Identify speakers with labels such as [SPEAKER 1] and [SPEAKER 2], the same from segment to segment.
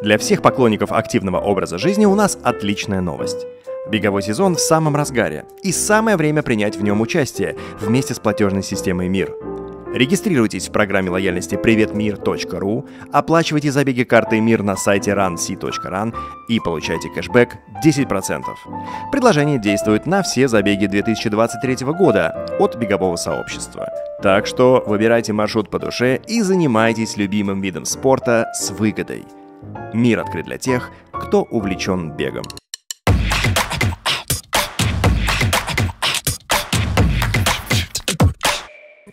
[SPEAKER 1] Для всех поклонников активного образа жизни у нас отличная новость. Беговой сезон в самом разгаре, и самое время принять в нем участие вместе с платежной системой МИР. Регистрируйтесь в программе лояльности приветмир.ру, оплачивайте забеги картой МИР на сайте runc.run и получайте кэшбэк 10%. Предложение действует на все забеги 2023 года от бегового сообщества. Так что выбирайте маршрут по душе и занимайтесь любимым видом спорта с выгодой. Мир открыт для тех, кто увлечен бегом.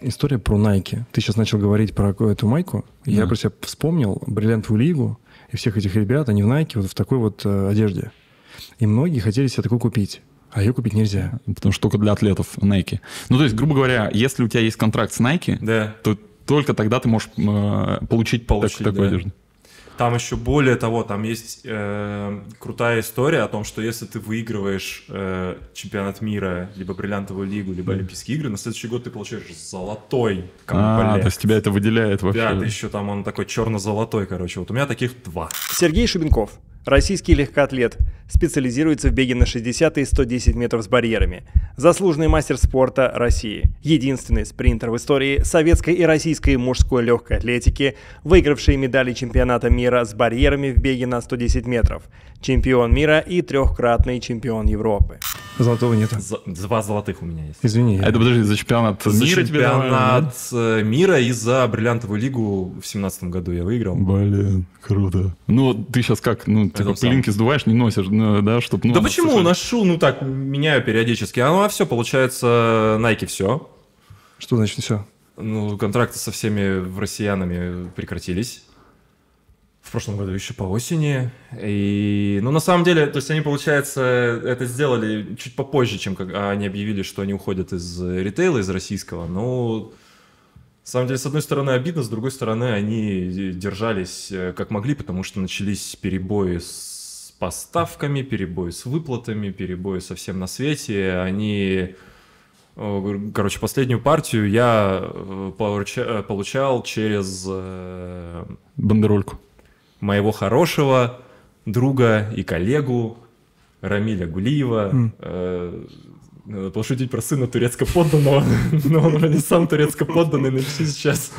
[SPEAKER 2] История про Nike. Ты сейчас начал говорить про эту майку. Да. Я про себя вспомнил бриллиантовую лигу и всех этих ребят, они в Nike вот в такой вот э, одежде. И многие хотели себе такую купить. А ее купить нельзя.
[SPEAKER 3] Потому что только для атлетов Nike. Ну, то есть, грубо говоря, если у тебя есть контракт с Nike,
[SPEAKER 4] да.
[SPEAKER 3] то только тогда ты можешь э, получить, получить так, такую да. одежду.
[SPEAKER 4] Там еще более того, там есть э, крутая история о том, что если ты выигрываешь э, чемпионат мира, либо бриллиантовую лигу, либо mm. Олимпийские игры, на следующий год ты получаешь золотой
[SPEAKER 3] комплект. А, то есть тебя это выделяет вообще.
[SPEAKER 4] Да, ты еще там он такой черно-золотой, короче. Вот у меня таких два.
[SPEAKER 1] Сергей Шубенков, Российский легкоатлет. Специализируется в беге на 60 и 110 метров с барьерами. Заслуженный мастер спорта России. Единственный спринтер в истории советской и российской мужской легкой атлетики, выигравший медали чемпионата мира с барьерами в беге на 110 метров. Чемпион мира и трехкратный чемпион Европы.
[SPEAKER 2] Золотого нет.
[SPEAKER 4] два золотых у меня есть.
[SPEAKER 2] Извини.
[SPEAKER 3] А это подожди, за чемпионат
[SPEAKER 4] за мира чемпионат тебе мира и за бриллиантовую лигу в семнадцатом году я выиграл.
[SPEAKER 3] Блин, круто. Ну, ты сейчас как, ну, типа пылинки сдуваешь, не носишь, ну, да, чтобы... Ну,
[SPEAKER 4] да почему? Слушать. Ношу, ну так, меняю периодически. А ну, а все, получается, Nike все.
[SPEAKER 2] Что значит все?
[SPEAKER 4] Ну, контракты со всеми россиянами прекратились в прошлом году еще по осени. И, ну, на самом деле, то есть они, получается, это сделали чуть попозже, чем как они объявили, что они уходят из ритейла, из российского. Ну, на самом деле, с одной стороны, обидно, с другой стороны, они держались э, как могли, потому что начались перебои с поставками, перебои с выплатами, перебои совсем на свете. Они Короче, последнюю партию я э, получал через... Э,
[SPEAKER 3] Бандерольку
[SPEAKER 4] моего хорошего друга и коллегу Рамиля Гулиева. Mm. Э, надо пошутить про сына турецко подданного, но он уже не сам турецко подданный, напиши сейчас.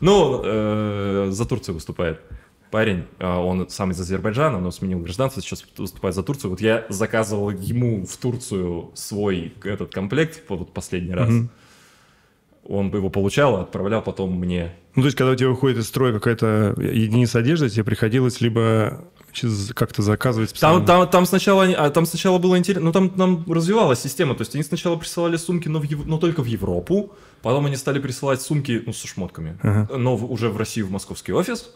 [SPEAKER 4] Ну, э, за Турцию выступает парень, он сам из Азербайджана, но сменил гражданство, сейчас выступает за Турцию. Вот я заказывал ему в Турцию свой этот комплект вот последний раз. Mm-hmm он бы его получал, отправлял потом мне.
[SPEAKER 2] Ну, то есть, когда у тебя выходит из строя какая-то единица одежды, тебе приходилось либо как-то заказывать
[SPEAKER 4] Там, там, там, сначала, а, там сначала было интересно, ну там, там развивалась система, то есть они сначала присылали сумки, но, в, но только в Европу, потом они стали присылать сумки, ну, со шмотками, ага. но в, уже в Россию, в московский офис,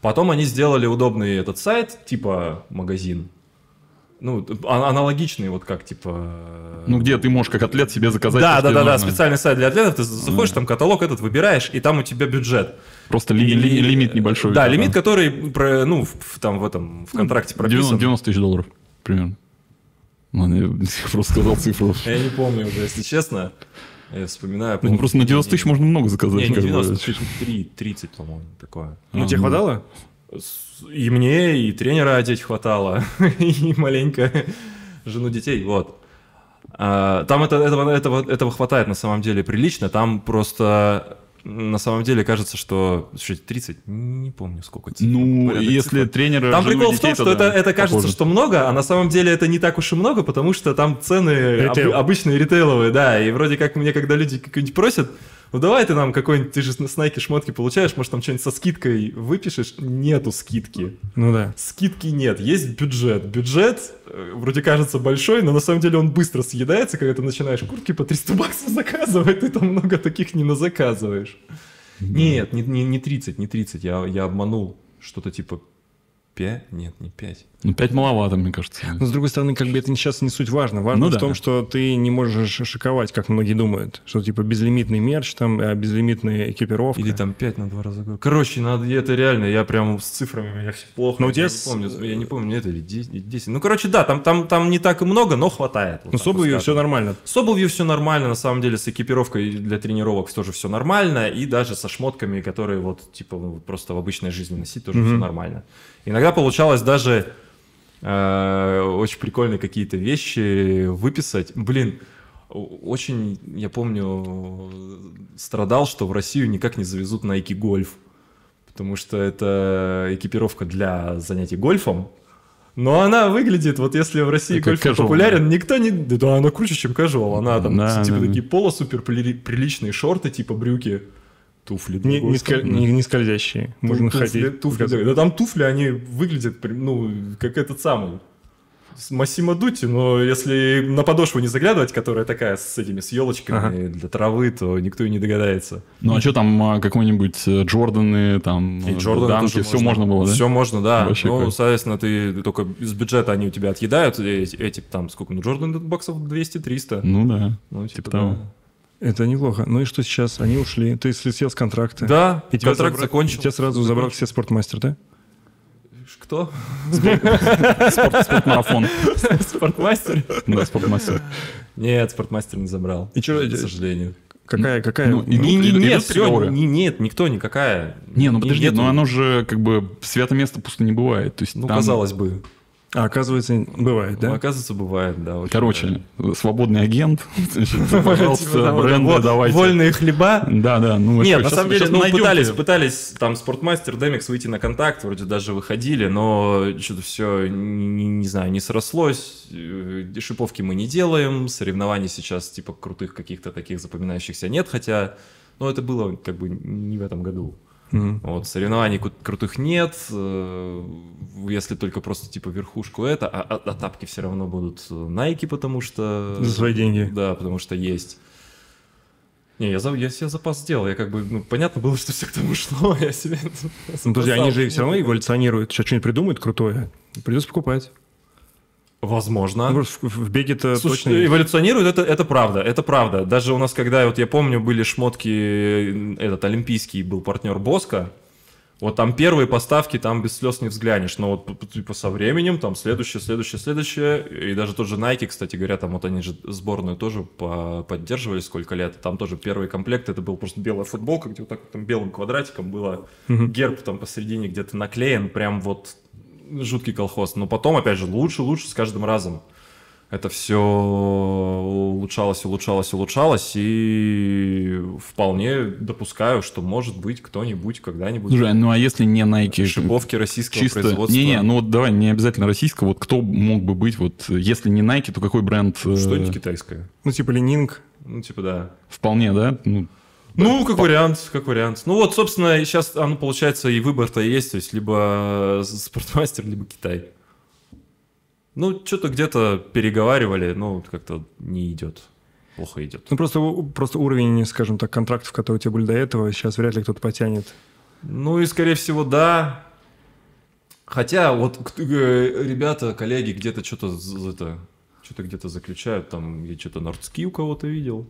[SPEAKER 4] потом они сделали удобный этот сайт, типа магазин, ну, а, аналогичный, вот как, типа...
[SPEAKER 3] Ну, где ты можешь как атлет себе заказать...
[SPEAKER 4] Да, да, да, да, специальный сайт для атлетов, ты заходишь, там каталог этот выбираешь, и там у тебя бюджет.
[SPEAKER 3] Просто ли, ли, лимит небольшой.
[SPEAKER 4] Да, лимит, который, про, ну, в, там в этом, в контракте прописан.
[SPEAKER 3] 90 тысяч долларов, примерно. Ладно, я просто сказал цифру.
[SPEAKER 4] Я не помню уже, если честно. Я вспоминаю.
[SPEAKER 3] Ну, просто на 90 тысяч можно много заказать.
[SPEAKER 4] Не, не 90 тысяч, 30, по-моему, такое.
[SPEAKER 2] Ну, тебе хватало?
[SPEAKER 4] И мне, и тренера одеть хватало, и маленько жену детей, вот. А, там это, этого, этого, этого хватает на самом деле прилично, там просто на самом деле кажется, что... Слушайте, 30? Не помню, сколько.
[SPEAKER 3] Ну, если тренер...
[SPEAKER 4] Там прикол в том, что это, это кажется, что много, а на самом деле это не так уж и много, потому что там цены об, обычные ритейловые, да, и вроде как мне, когда люди как-нибудь просят, ну давай ты нам какой-нибудь, ты же с Nike шмотки получаешь, может там что-нибудь со скидкой выпишешь? Нету скидки.
[SPEAKER 2] Ну да.
[SPEAKER 4] Скидки нет, есть бюджет. Бюджет э, вроде кажется большой, но на самом деле он быстро съедается, когда ты начинаешь куртки по 300 баксов заказывать, ты там много таких не назаказываешь. Нет, не, не, не 30, не 30, я, я обманул. Что-то типа 5? Нет, не 5.
[SPEAKER 3] Ну, 5 маловато, мне кажется.
[SPEAKER 2] Но, с другой стороны, как бы это сейчас не суть важно. Важно ну, в да. том, что ты не можешь шиковать, как многие думают. Что, типа, безлимитный мерч, там, а безлимитная экипировка.
[SPEAKER 4] Или там 5 на 2 раза. Короче, надо, это реально, я прям с цифрами, у меня все плохо.
[SPEAKER 2] Но у тебя...
[SPEAKER 4] Я не помню, я не помню, это или 10. Ну, короче, да, там, там, там не так и много, но хватает.
[SPEAKER 2] Вот ну, с обувью все нормально.
[SPEAKER 4] С обувью все нормально, на самом деле, с экипировкой для тренировок тоже все нормально, и даже со шмотками, которые вот, типа, просто в обычной жизни носить, тоже mm-hmm. все нормально. Иногда получалось даже э, очень прикольные какие-то вещи выписать. Блин, очень, я помню, страдал, что в Россию никак не завезут Nike Golf, потому что это экипировка для занятий гольфом, но она выглядит, вот если в России
[SPEAKER 3] Как
[SPEAKER 4] гольф
[SPEAKER 3] casual,
[SPEAKER 4] популярен, никто не... Да, она круче, чем casual. Она там,
[SPEAKER 3] Да,
[SPEAKER 4] типа,
[SPEAKER 3] да, да.
[SPEAKER 4] такие полусупер приличные шорты, типа брюки, туфли.
[SPEAKER 2] Не, не, сколь- не- не скользящие. Можно
[SPEAKER 4] туфли,
[SPEAKER 2] ходить.
[SPEAKER 4] туфли, да. Да там туфли, они выглядят, ну, как этот самый... с Массимо Дути, но если на подошву не заглядывать, которая такая с этими с елочками для травы, то никто и не догадается.
[SPEAKER 3] Ну а что там, а, какой-нибудь э, Джорданы, там,
[SPEAKER 4] И
[SPEAKER 3] э,
[SPEAKER 4] Джордан
[SPEAKER 3] данки, все можно было, да?
[SPEAKER 4] Все можно, да.
[SPEAKER 3] Вообще
[SPEAKER 4] ну,
[SPEAKER 3] кайф.
[SPEAKER 4] соответственно, ты только из бюджета они у тебя отъедают, эти, эти там, сколько, ну, Джордан баксов 200-300.
[SPEAKER 3] Ну да.
[SPEAKER 4] Ну,
[SPEAKER 3] типа того.
[SPEAKER 2] Это неплохо. Ну и что сейчас? Они ушли. Ты слетел с контракта.
[SPEAKER 4] Да,
[SPEAKER 2] И тебя
[SPEAKER 4] контракт
[SPEAKER 2] забра-
[SPEAKER 4] закончил.
[SPEAKER 2] Тебя сразу забрал все спортмастер, да?
[SPEAKER 4] Кто?
[SPEAKER 3] Спорт- Спортмарафон.
[SPEAKER 4] Спортмастер?
[SPEAKER 3] Да, спортмастер.
[SPEAKER 4] Нет, спортмастер не забрал.
[SPEAKER 2] И чё,
[SPEAKER 4] к сожалению.
[SPEAKER 2] Какая, какая?
[SPEAKER 3] ну, и-
[SPEAKER 4] Не, не,
[SPEAKER 3] идут
[SPEAKER 4] нет, всё, не- нет, никто, никакая.
[SPEAKER 3] Не, ну подожди, но оно же как бы свято место пусто не бывает. То есть
[SPEAKER 4] Ну,
[SPEAKER 3] там-
[SPEAKER 4] казалось бы.
[SPEAKER 2] А, оказывается, бывает,
[SPEAKER 4] Ну,
[SPEAKER 2] да?
[SPEAKER 4] оказывается, бывает, да.
[SPEAKER 3] Короче, свободный агент, пожалуйста, бренды давайте.
[SPEAKER 4] Вольные хлеба.
[SPEAKER 3] Да, да, ну
[SPEAKER 4] Нет, на самом деле, ну, пытались, пытались там Спортмастер, Демикс выйти на контакт, вроде даже выходили, но что-то все, не, не знаю, не срослось. Э, Шиповки мы не делаем, соревнований сейчас типа крутых каких-то таких запоминающихся нет, хотя, ну, это было как бы не в этом году.
[SPEAKER 2] Мгм.
[SPEAKER 4] Вот, соревнований кру- крутых нет, э, если только просто типа верхушку это, а, а- а тапки все равно будут э, Nike, потому что...
[SPEAKER 2] За свои деньги.
[SPEAKER 4] Да, потому что есть. Не, я, за- я себе запас сделал, я как бы, ну, понятно было, что все к тому шло, я себе...
[SPEAKER 2] Ну, подожди, они же все равно эволюционируют. Сейчас что-нибудь придумают крутое. Придется покупать.
[SPEAKER 4] Возможно.
[SPEAKER 2] Ну, в, в беге-то
[SPEAKER 4] Слушай,
[SPEAKER 2] точно
[SPEAKER 4] эволюционирует, это, это правда, это правда. Даже у нас, когда, вот я помню, были шмотки, э, этот олимпийский был партнер Боска, вот там первые поставки, там без слез не взглянешь, но вот типа со временем, там следующее, следующее, следующее, и даже тот же Nike, кстати говоря, там вот они же сборную тоже по- поддерживали сколько лет, там тоже первый комплект, это был просто белая футболка, где вот так вот там белым квадратиком было. Герб там посередине где-то наклеен, прям вот жуткий колхоз. Но потом, опять же, лучше, лучше с каждым разом. Это все улучшалось, улучшалось, улучшалось, и вполне допускаю, что может быть кто-нибудь когда-нибудь
[SPEAKER 3] Слушай, ну а если не Nike?
[SPEAKER 4] шиповки российского
[SPEAKER 3] Чисто,
[SPEAKER 4] производства.
[SPEAKER 3] не-не, ну вот давай, не обязательно российского, вот кто мог бы быть, вот если не Nike, то какой бренд? э,
[SPEAKER 4] Что-нибудь китайское.
[SPEAKER 2] Ну, типа Ленинг.
[SPEAKER 4] Ну, типа, да.
[SPEAKER 3] Вполне, да? Ну,
[SPEAKER 4] Ну, как вариант, как вариант. Ну вот, собственно, сейчас, оно получается, и выбор-то есть, то есть либо спортмастер, либо Китай. Ну, что-то где-то переговаривали, ну, как-то не идет. Плохо идет.
[SPEAKER 2] Ну, просто, просто уровень, скажем так, контрактов, которые у тебя были до этого, сейчас вряд ли кто-то потянет.
[SPEAKER 4] Ну и, скорее всего, да. Хотя, вот э, ребята, коллеги где-то что-то это, что-то где-то заключают, там, я что-то нордски у кого-то видел.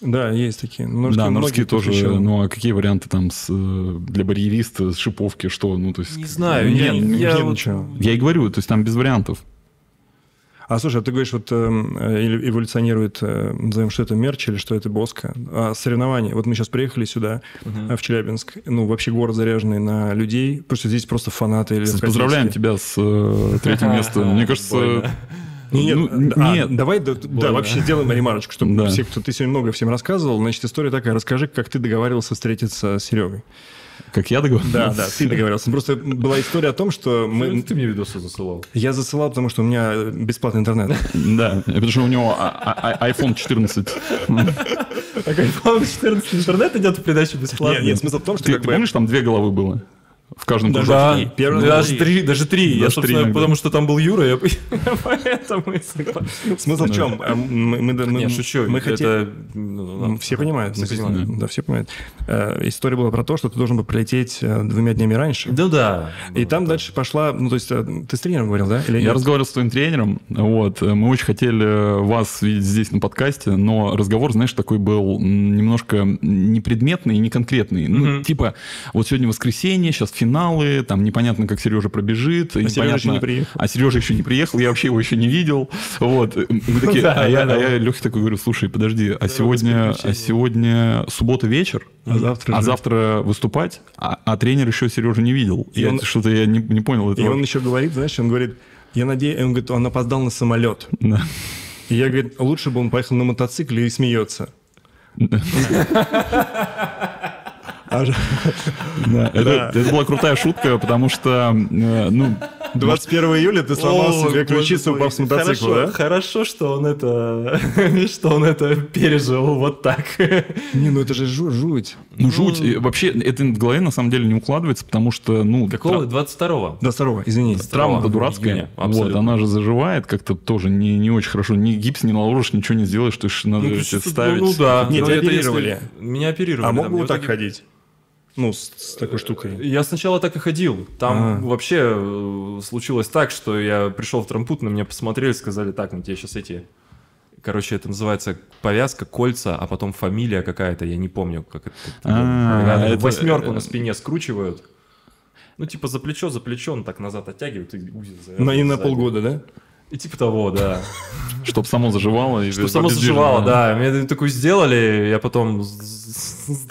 [SPEAKER 2] Да, есть такие. Немножко
[SPEAKER 3] да,
[SPEAKER 2] многие
[SPEAKER 3] морские
[SPEAKER 2] тут
[SPEAKER 3] тоже.
[SPEAKER 2] еще-
[SPEAKER 3] Ну, а какие варианты там с, э, для барьериста, с шиповки, что? Ну, то есть...
[SPEAKER 4] Не знаю,
[SPEAKER 2] Нет,
[SPEAKER 4] я,
[SPEAKER 2] нет,
[SPEAKER 4] я
[SPEAKER 2] нет,
[SPEAKER 4] вот-
[SPEAKER 2] ничего.
[SPEAKER 3] Я и говорю, то есть там без вариантов.
[SPEAKER 2] А слушай, а ты говоришь, вот эм, э, эволюционирует, э, назовем, что это мерч или что это боска. А соревнования. Вот мы сейчас приехали сюда, э, в Челябинск. Ну, вообще город заряженный на людей, потому что здесь просто фанаты. или
[SPEAKER 3] Поздравляем тебя с э, третьим местом. Мне кажется...
[SPEAKER 2] Нет,
[SPEAKER 3] ну,
[SPEAKER 2] а,
[SPEAKER 3] нет.
[SPEAKER 2] давай, да, да, вообще сделаем ремарочку, чтобы
[SPEAKER 3] Да.
[SPEAKER 2] все, кто ты сегодня много всем рассказывал, значит, история такая. Расскажи, как ты договаривался встретиться с Серегой.
[SPEAKER 3] Как я договорился?
[SPEAKER 2] Да, да, ты договаривался. Просто была история о том, что мы...
[SPEAKER 4] Ты мне видосы засылал.
[SPEAKER 2] Я засылал, потому что у меня бесплатный интернет.
[SPEAKER 3] Да, потому что у него а- а- iPhone 14.
[SPEAKER 4] Так, iPhone 14 интернет идет в передачу бесплатно.
[SPEAKER 2] Нет, нет, смысл в том, что
[SPEAKER 3] Ты, помнишь, там две головы было? В каждом
[SPEAKER 2] Даже
[SPEAKER 3] кружке?
[SPEAKER 4] Да.
[SPEAKER 2] Первый
[SPEAKER 4] даже три, даже три. Я,
[SPEAKER 3] Даже
[SPEAKER 4] собственно,
[SPEAKER 3] три иногда.
[SPEAKER 4] потому что там был Юра, я поэтому.
[SPEAKER 2] Смысл в чем? А, Мы, мы, мы-
[SPEAKER 4] Не, шучу.
[SPEAKER 2] Мы хотели...
[SPEAKER 4] ну,
[SPEAKER 2] М, Все понимают, все понимают. Да, все понимают. Э, История была про то, что ты должен был прилететь э, двумя днями раньше.
[SPEAKER 4] Да, да.
[SPEAKER 2] И там дальше пошла, ну, то есть, э, ты с тренером говорил, да?
[SPEAKER 3] Я разговаривал с твоим тренером, вот, мы очень хотели вас видеть здесь на подкасте, но разговор, знаешь, такой был немножко непредметный и неконкретный. Ну, типа, вот сегодня воскресенье, сейчас финал, финалы, там непонятно, как Сережа пробежит.
[SPEAKER 2] А Сережа еще не приехал.
[SPEAKER 3] А Сережа еще не приехал, я вообще его еще не видел. Вот. Мы такие, а я, а Лехе такой говорю, слушай, подожди, а сегодня, а сегодня суббота вечер,
[SPEAKER 2] А завтра
[SPEAKER 3] а завтра выступать, а, а тренер еще Сережу не видел.
[SPEAKER 2] И
[SPEAKER 3] Я
[SPEAKER 2] он-
[SPEAKER 3] что-то я не, не понял
[SPEAKER 2] И
[SPEAKER 3] этого.
[SPEAKER 2] он еще говорит, знаешь, он говорит, я надеюсь, он говорит, он опоздал на самолет.
[SPEAKER 3] Да.
[SPEAKER 2] И я, говорит, лучше бы он поехал на мотоцикле и смеется.
[SPEAKER 3] Это, была крутая шутка, потому что, э, ну,
[SPEAKER 2] 21 июля ты сломал себе ключицу, упав с мотоцикла,
[SPEAKER 4] хорошо,
[SPEAKER 2] да?
[SPEAKER 4] Хорошо, что он это, что он это пережил вот так.
[SPEAKER 2] Не, ну это же жу- жуть.
[SPEAKER 3] ну жуть. И вообще это в голове на самом деле не укладывается, потому что, ну,
[SPEAKER 4] Какого?
[SPEAKER 3] тра-
[SPEAKER 4] 22-го?
[SPEAKER 2] До второго, извини.
[SPEAKER 3] Травма-то
[SPEAKER 4] Травма
[SPEAKER 3] дурацкая, вот, она же заживает как-то тоже не, не очень хорошо. Ни гипс не наложишь, ничего не сделаешь, то есть надо
[SPEAKER 4] Ну,
[SPEAKER 3] ставить.
[SPEAKER 4] Ну да.
[SPEAKER 2] Нет,
[SPEAKER 4] Ну,
[SPEAKER 2] тебя оперировали.
[SPEAKER 4] Меня оперировали.
[SPEAKER 2] А мог бы вот так ходить? Ну, с, с такой штукой.
[SPEAKER 4] Я сначала так и ходил. Там
[SPEAKER 2] А.
[SPEAKER 4] вообще э, случилось так, что я пришел в трампут, на меня посмотрели, сказали, так, мы тебе сейчас эти... Короче, это называется повязка, кольца, а потом фамилия какая-то, я не помню, как это.
[SPEAKER 3] А, это-
[SPEAKER 4] Восьмерку на спине скручивают. Ну, типа за плечо, за плечо, он так назад оттягивают и узел
[SPEAKER 2] Но Ну, и на полгода, да?
[SPEAKER 4] И типа того, да.
[SPEAKER 3] Чтоб само заживало.
[SPEAKER 4] Чтобы само заживало, да. Мне такую сделали, я потом с, с-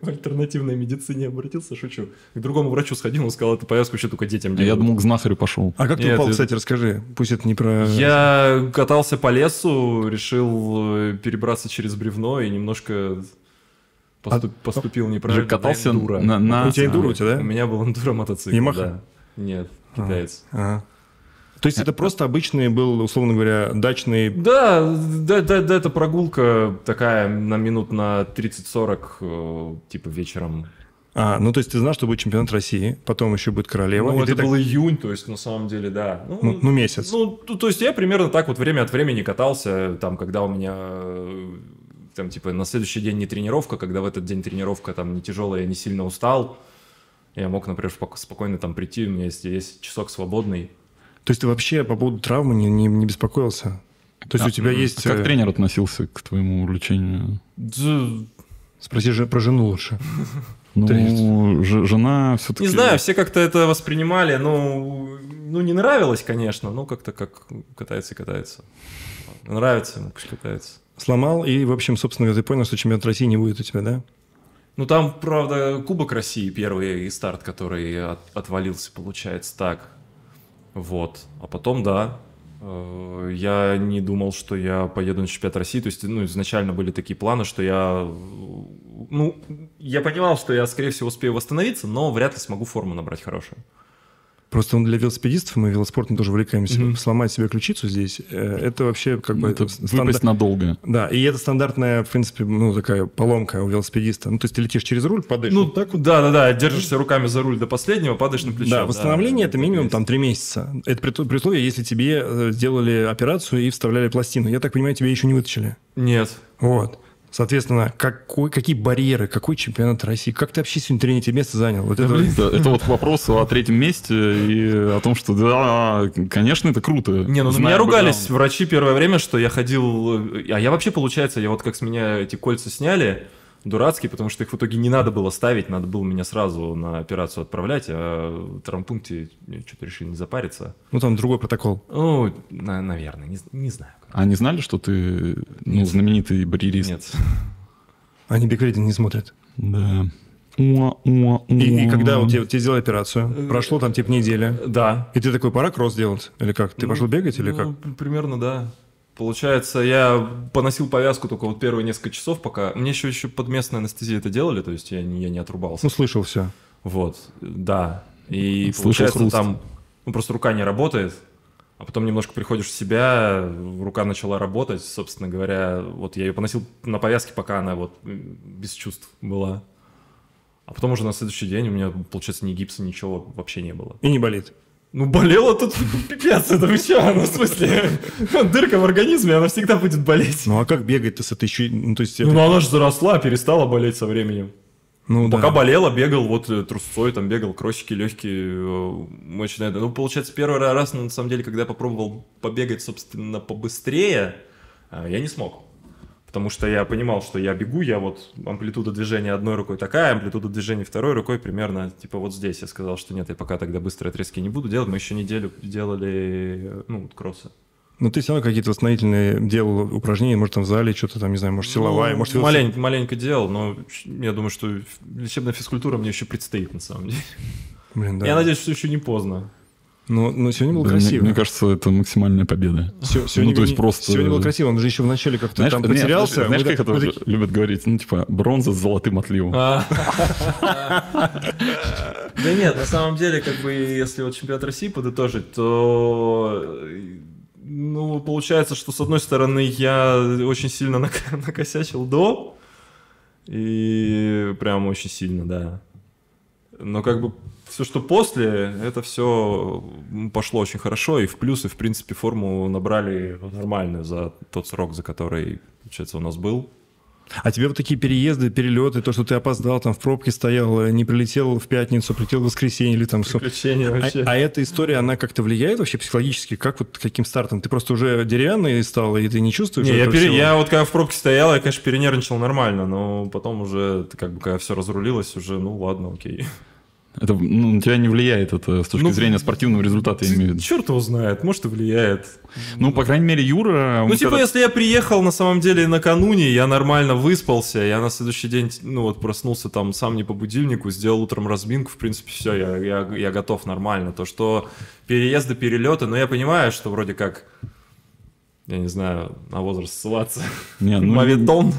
[SPEAKER 4] в альтернативной медицине обратился, шучу. К другому врачу сходил, он сказал, эту повязку вообще только детям
[SPEAKER 3] А
[SPEAKER 4] делают.
[SPEAKER 3] Я думал, к знахарю пошел.
[SPEAKER 2] А как ты
[SPEAKER 4] Нет,
[SPEAKER 2] упал,
[SPEAKER 4] это-
[SPEAKER 2] кстати, расскажи. Пусть это не про...
[SPEAKER 4] Я катался по лесу, решил э, перебраться через бревно и немножко поступ- поступил неправильно.
[SPEAKER 3] Же катался
[SPEAKER 4] на
[SPEAKER 3] на- на-
[SPEAKER 2] У тебя эндуро у тебя,
[SPEAKER 4] У
[SPEAKER 2] да?
[SPEAKER 4] меня был эндуро мотоцикл,
[SPEAKER 2] Ямаха?
[SPEAKER 4] да. Нет, китаец.
[SPEAKER 2] Ага. То есть это просто обычный был, условно говоря, дачный...
[SPEAKER 4] Да, да, да, да, это прогулка такая на минут на 30-40, э, типа вечером.
[SPEAKER 2] А, ну то есть ты знал, что будет чемпионат России, потом еще будет королева.
[SPEAKER 4] Ну, это
[SPEAKER 2] так-
[SPEAKER 4] был июнь, то есть на самом деле, да.
[SPEAKER 2] Ну, ну, месяц.
[SPEAKER 4] Ну, то, то есть я примерно так вот время от времени катался, там, когда у меня, э, там, типа, на следующий день не тренировка, когда в этот день тренировка там не тяжелая, я не сильно устал, я мог, например, споко- спокойно там прийти, у меня есть, есть часок свободный.
[SPEAKER 2] То есть ты вообще по поводу травмы не, не, не беспокоился? То есть
[SPEAKER 3] А,
[SPEAKER 2] у тебя
[SPEAKER 3] м,
[SPEAKER 2] есть...
[SPEAKER 3] Как
[SPEAKER 2] э,
[SPEAKER 3] тренер относился к твоему увлечению?
[SPEAKER 2] Спроси же про жену лучше.
[SPEAKER 3] Ну, ж- жена все-таки...
[SPEAKER 4] Не знаю, все как-то это воспринимали, ну, ну, не нравилось, конечно, но как-то как катается и катается. Нравится ему, пусть катается.
[SPEAKER 2] Сломал, и, в общем, собственно, ты понял, что чемпионат России не будет у тебя, да?
[SPEAKER 4] Ну, там, правда, Кубок России первый старт, который от- отвалился, получается, так. Вот. А потом, да, э, я не думал, что я поеду на чемпионат России. То есть, ну, изначально были такие планы, что я... Ну, я понимал, что я, скорее всего, успею восстановиться, но вряд ли смогу форму набрать хорошую.
[SPEAKER 2] Просто он для велосипедистов, мы велоспортом тоже увлекаемся.
[SPEAKER 4] Мгм.
[SPEAKER 2] Сломать себе ключицу здесь, э, это вообще как бы...
[SPEAKER 3] Это
[SPEAKER 2] стандар-
[SPEAKER 3] выпасть надолго.
[SPEAKER 2] Да, и это стандартная, в принципе, ну, такая поломка у велосипедиста. Ну, то есть ты летишь через руль, падаешь.
[SPEAKER 4] Ну,
[SPEAKER 2] вот так вот.
[SPEAKER 4] да, да, да, держишься руками за руль до последнего, падаешь на плечо.
[SPEAKER 2] Да, восстановление это
[SPEAKER 4] так
[SPEAKER 2] минимум
[SPEAKER 4] есть.
[SPEAKER 2] там три месяца. Это при, при условии, если тебе э, сделали операцию и вставляли пластину. Я так понимаю, тебя еще не вытащили.
[SPEAKER 4] Нет.
[SPEAKER 2] Вот. Соответственно, какой, какие барьеры, какой чемпионат России? Как ты вообще сегодня третье место занял? Вот это...
[SPEAKER 3] Это, это вот к вопросу о третьем месте и о том, что да, конечно, это круто.
[SPEAKER 4] Не, ну на
[SPEAKER 3] Зная
[SPEAKER 4] меня ругались
[SPEAKER 3] бэкграунд.
[SPEAKER 4] врачи первое время, что я ходил... А я вообще, получается, я вот как с меня эти кольца сняли, дурацкие, потому что их в итоге не надо было ставить, надо было меня сразу на операцию отправлять, а в травмпункте что-то решили не запариться.
[SPEAKER 2] Ну, там другой протокол.
[SPEAKER 4] Ну, на- наверное, не, не знаю.
[SPEAKER 3] А не знали, что ты ну, знаменитый барьерист?
[SPEAKER 4] Нет.
[SPEAKER 2] Они Бекредин не смотрят.
[SPEAKER 3] Да. Уа, уа,
[SPEAKER 2] И, и
[SPEAKER 3] уа.
[SPEAKER 2] когда вот тебе, тебе сделали операцию, прошло там типа неделя,
[SPEAKER 4] Да.
[SPEAKER 2] и ты такой, пора кросс делать? Или как? Ты
[SPEAKER 4] Ну,
[SPEAKER 2] пошел бегать или как?
[SPEAKER 4] ну, п- примерно, да. Получается, я поносил повязку только вот первые несколько часов, пока... Мне еще, еще под местной анестезией это делали, то есть я не, я не отрубался.
[SPEAKER 2] Ну, слышал все.
[SPEAKER 4] Вот, да. И
[SPEAKER 3] Слышал
[SPEAKER 4] получается,
[SPEAKER 3] хруст.
[SPEAKER 4] там ну, просто рука не работает, а потом немножко приходишь в себя, рука начала работать, собственно говоря. Вот я ее поносил на повязке, пока она вот без чувств была. А потом уже на следующий день у меня, получается, ни гипса, ничего вообще не было.
[SPEAKER 2] И не болит.
[SPEAKER 4] Ну, болело тут пипец, это что? Ну, в смысле, дырка в организме, она всегда будет болеть.
[SPEAKER 2] Ну, а как бегать-то с этой еще... Ну, то есть...
[SPEAKER 4] Ну,
[SPEAKER 2] это-
[SPEAKER 4] она же заросла, перестала болеть со временем.
[SPEAKER 2] Ну, да.
[SPEAKER 4] Пока болела, бегал, вот э, трусцой, там бегал, кроссики легкие, э, мощные. Ну, получается, первый раз, ну, на самом деле, когда я попробовал побегать, собственно, побыстрее, э, я не смог. Потому что я понимал, что я бегу, я вот амплитуда движения одной рукой такая, амплитуда движения второй рукой примерно типа вот здесь. Я сказал, что нет, я пока тогда быстрые отрезки не буду делать. Мы еще неделю делали, ну, вот кроссы.
[SPEAKER 2] Ну, ты все равно какие-то восстановительные делал упражнения, может, там в зале что-то там, не знаю, может, силовая,
[SPEAKER 4] Ну,
[SPEAKER 2] может,
[SPEAKER 4] маленько, маленько делал, но я думаю, что лечебная физкультура мне еще предстоит, на самом деле.
[SPEAKER 2] Блин, да.
[SPEAKER 4] Я надеюсь, что еще не поздно.
[SPEAKER 2] Но, но сегодня было
[SPEAKER 3] Да, мне-
[SPEAKER 2] красиво.
[SPEAKER 3] Мне, кажется, это максимальная победа.
[SPEAKER 2] Се- сегодня,
[SPEAKER 3] ну, то есть
[SPEAKER 2] не-
[SPEAKER 3] просто-
[SPEAKER 2] Сегодня было красиво, он же еще вначале как-то
[SPEAKER 3] Знаешь,
[SPEAKER 2] там
[SPEAKER 3] нет,
[SPEAKER 2] потерялся.
[SPEAKER 3] знаешь,
[SPEAKER 2] Мы
[SPEAKER 3] как это
[SPEAKER 2] мы
[SPEAKER 3] уже любят говорить? Ну, типа, бронза с золотым отливом.
[SPEAKER 4] А. Да нет, на самом деле, как бы, если вот чемпионат России подытожить, то ну, получается, что с одной стороны я очень сильно нак- накосячил до, и прям очень сильно, да. Но как бы все, что после, это все пошло очень хорошо, и в плюс, и в принципе форму набрали нормальную за тот срок, за который, получается, у нас был.
[SPEAKER 2] А тебе вот такие переезды, перелеты, то, что ты опоздал, там в пробке стоял, э, не прилетел в пятницу, прилетел в воскресенье или там...
[SPEAKER 4] Приключения
[SPEAKER 2] А,
[SPEAKER 4] вообще.
[SPEAKER 2] а эта история, она как-то влияет вообще психологически? Как вот каким стартом? Ты просто уже деревянный стал, и ты не чувствуешь
[SPEAKER 4] Не, я, пере-
[SPEAKER 2] всего?
[SPEAKER 4] я вот когда в пробке стоял, я, конечно, перенервничал нормально, но потом уже, как бы, когда все разрулилось, уже, ну ладно, окей.
[SPEAKER 3] Это ну, на тебя не влияет это с точки
[SPEAKER 4] Ну,
[SPEAKER 3] зрения спортивного результата, я имею в виду.
[SPEAKER 4] Черт его знает, может и влияет.
[SPEAKER 3] Ну, по крайней мере, Юра...
[SPEAKER 4] Ну, типа,
[SPEAKER 3] когда-
[SPEAKER 4] если я приехал на самом деле накануне, я нормально выспался, я на следующий день, ну вот проснулся там сам не по будильнику, сделал утром разминку, в принципе, все, я, я, я готов нормально. То, что переезды, перелеты, но я понимаю, что вроде как, я не знаю, на возраст ссылаться,
[SPEAKER 3] Не, ну,
[SPEAKER 4] мавитон,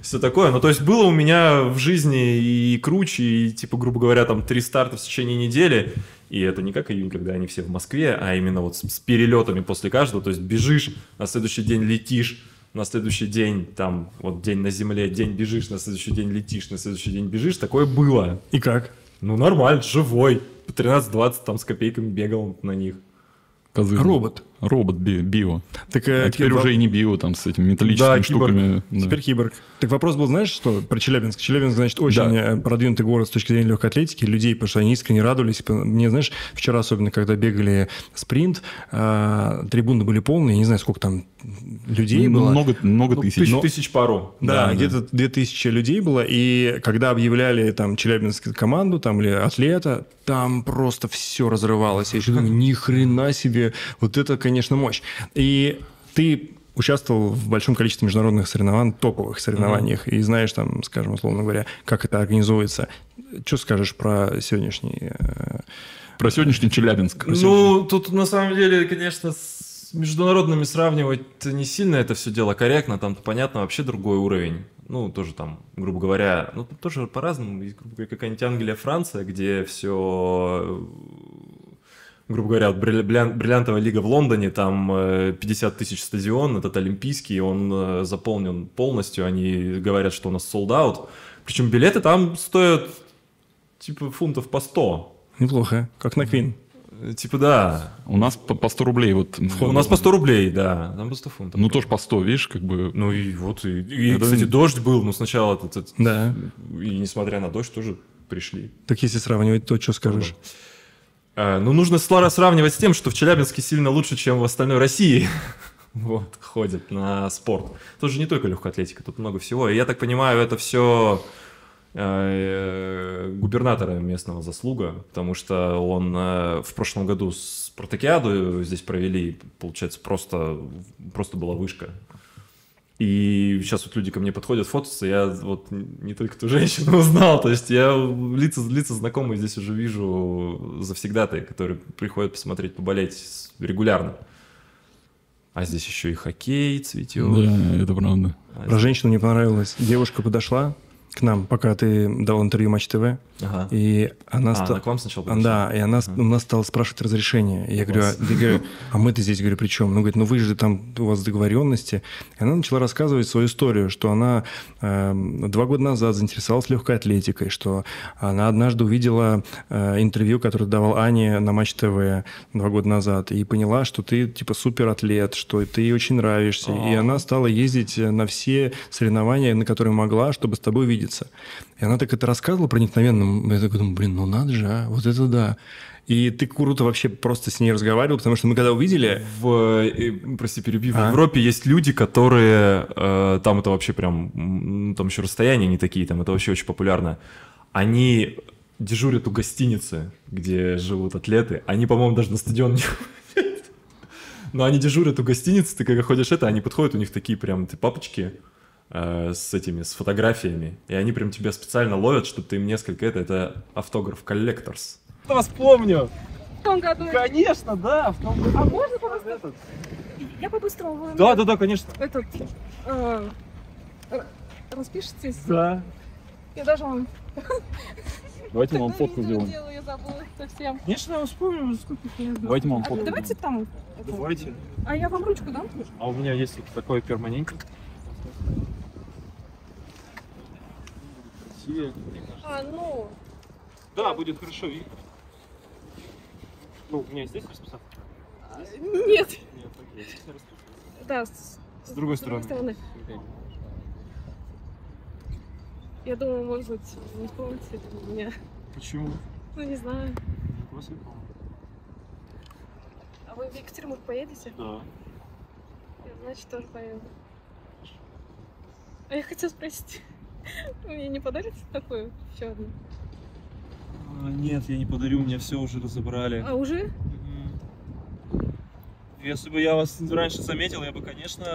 [SPEAKER 4] все такое. Ну, то есть было у меня в жизни и круче, и, типа, грубо говоря, там, три старта в течение недели, и это не как июнь, когда они все в Москве, а именно вот с, с перелетами после каждого, то есть бежишь, на следующий день летишь, на следующий день, там, вот день на земле, день бежишь, на следующий день летишь, на следующий день бежишь, такое было.
[SPEAKER 2] И как?
[SPEAKER 4] Ну, нормально, живой. По 13-20 там с копейками бегал на них.
[SPEAKER 3] козырный.
[SPEAKER 2] Робот.
[SPEAKER 3] Робот би- био.
[SPEAKER 2] Так, э,
[SPEAKER 3] А теперь
[SPEAKER 2] во-
[SPEAKER 3] уже и не био, там, с этими металлическими
[SPEAKER 4] Да, киборг.
[SPEAKER 3] штуками. да.
[SPEAKER 2] Теперь киборг. Так вопрос был, знаешь, что про Челябинск? Челябинск, значит, очень
[SPEAKER 3] Да.
[SPEAKER 2] э, продвинутый город с точки зрения легкой атлетики, людей, потому что они искренне радовались. Мне, знаешь, вчера особенно, когда бегали спринт, э, трибуны были полные, я не знаю, сколько там людей
[SPEAKER 3] Ну,
[SPEAKER 2] было.
[SPEAKER 3] Много, много
[SPEAKER 4] Ну,
[SPEAKER 3] тысяч.
[SPEAKER 4] тысяч,
[SPEAKER 3] Но-
[SPEAKER 4] тысяч пару.
[SPEAKER 2] Да,
[SPEAKER 3] Да,
[SPEAKER 2] где-то 2000 людей было, и когда объявляли там Челябинск команду там, или атлета, там просто все разрывалось. Я еще думаю, ни хрена себе, вот это, конечно, мощь. И ты участвовал в большом количестве международных соревнований, топовых соревнованиях, и знаешь там, скажем, условно говоря, как это организуется. Что скажешь про сегодняшний... э,
[SPEAKER 3] Про сегодняшний Челябинск.
[SPEAKER 4] Ну, тут на самом деле, конечно, с международными сравнивать не сильно это все дело корректно, там понятно вообще другой уровень. Ну, тоже там, грубо говоря, ну, тоже по-разному. Есть, грубо говоря, какая-нибудь Англия, Франция, где все, грубо говоря, бриллиантовая лига в Лондоне, там э, 50 тысяч стадион, этот олимпийский, он э, заполнен полностью, они говорят, что у нас sold out. Причем билеты там стоят, типа, фунтов по 100.
[SPEAKER 2] Неплохо, как на Квин.
[SPEAKER 4] Э, Типа, да.
[SPEAKER 3] У нас по, по 100 рублей. Вот,
[SPEAKER 4] У нас по 100 рублей, да. Там по 100 фунтов.
[SPEAKER 3] Ну, тоже по 100, видишь, как бы...
[SPEAKER 4] Ну и вот, и, и,
[SPEAKER 3] Это-
[SPEAKER 4] кстати, дождь был, но сначала, этот- этот-
[SPEAKER 2] Да.
[SPEAKER 4] и несмотря на дождь, тоже пришли.
[SPEAKER 2] Так если сравнивать, то что скажешь?
[SPEAKER 4] А, ну, нужно сла- сравнивать с тем, что в Челябинске сильно лучше, чем в остальной России. Вот, ходят на спорт. Тоже не только легкая атлетика, тут много всего. И я так понимаю, это все губернатора местного заслуга, потому что он э, в прошлом году спартакиаду здесь провели, получается, просто, просто была вышка. И сейчас вот люди ко мне подходят, фотосы, я вот не только ту женщину узнал, то есть я лица, лица знакомые здесь уже вижу завсегдатые, которые приходят посмотреть, поболеть регулярно. А здесь еще и хоккей цветет.
[SPEAKER 3] Да, это правда.
[SPEAKER 4] А
[SPEAKER 2] Про женщину мне понравилось. Девушка подошла к нам, пока ты дал интервью Матч ТВ,
[SPEAKER 4] Ага.
[SPEAKER 2] и она
[SPEAKER 4] А,
[SPEAKER 2] стала...
[SPEAKER 4] она к вам сначала подошла?
[SPEAKER 2] Да, и она с- у нас стала спрашивать разрешение. И я говорю, а, я говорю, а мы-то здесь, говорю, при чем? Ну, говорит, ну вы же там, у вас договоренности. И она начала рассказывать свою историю, что она эм, два года назад заинтересовалась легкой атлетикой, что она однажды увидела э, интервью, которое давал Ане на Матч ТВ два года назад, и поняла, что ты типа суператлет, что ты ей очень нравишься. И
[SPEAKER 4] А.
[SPEAKER 2] она стала ездить на все соревнования, на которые могла, чтобы с тобой видеться увидеться. И она так это рассказывала проникновенно. Я такой думаю, блин, ну надо же, а, вот это да. И ты круто вообще просто с ней разговаривал, потому что мы когда увидели...
[SPEAKER 4] В, э, прости, перебью. В
[SPEAKER 2] А?
[SPEAKER 4] Европе есть люди, которые... э, там это вообще прям... Там еще расстояния не такие, там это вообще очень популярно. Они дежурят у гостиницы, где живут атлеты. Они, по-моему, даже на стадион не. Но они дежурят у гостиницы, ты когда ходишь это, они подходят, у них такие прям ты папочки э, с этими, с фотографиями. И они прям тебя специально ловят, чтобы ты им несколько это... Это автограф коллекторс.
[SPEAKER 5] Я вас помню.
[SPEAKER 6] В том году.
[SPEAKER 5] Конечно, да. В том году.
[SPEAKER 6] А можно по-быстрому? Я по-быстрому.
[SPEAKER 5] Да, да, да, конечно.
[SPEAKER 6] Этот, э, р- распишитесь?
[SPEAKER 5] Да.
[SPEAKER 6] Я даже вам...
[SPEAKER 5] Давайте мы вам фотку сделаем.
[SPEAKER 6] делаю, Я забыла совсем.
[SPEAKER 5] Конечно, я вас помню, уже сколько лет.
[SPEAKER 6] Давайте
[SPEAKER 5] мы вам
[SPEAKER 6] А,
[SPEAKER 5] фотку
[SPEAKER 6] давайте там.
[SPEAKER 5] Давайте.
[SPEAKER 6] А я вам ручку дам?
[SPEAKER 5] А у меня есть вот такой перманентик. Красивее.
[SPEAKER 6] А, ну...
[SPEAKER 5] Да, будет хорошо видно. Ну, у меня здесь расписал?
[SPEAKER 6] а, Нет.
[SPEAKER 5] Нет, окей. Здесь я расписал.
[SPEAKER 6] Да, с,
[SPEAKER 5] С другой стороны.
[SPEAKER 6] Я думаю, может быть, не помните это меня.
[SPEAKER 5] Почему?
[SPEAKER 6] Ну, не знаю.
[SPEAKER 5] Вас я помню.
[SPEAKER 6] А вы в Екатеринбург поедете?
[SPEAKER 5] Да.
[SPEAKER 6] Я, значит, тоже поеду. А я хотела спросить, мне не подарите такую еще одну?
[SPEAKER 5] А, нет, я не подарю, мне все уже разобрали.
[SPEAKER 6] А уже?
[SPEAKER 5] Если бы я вас раньше заметил, я бы, конечно,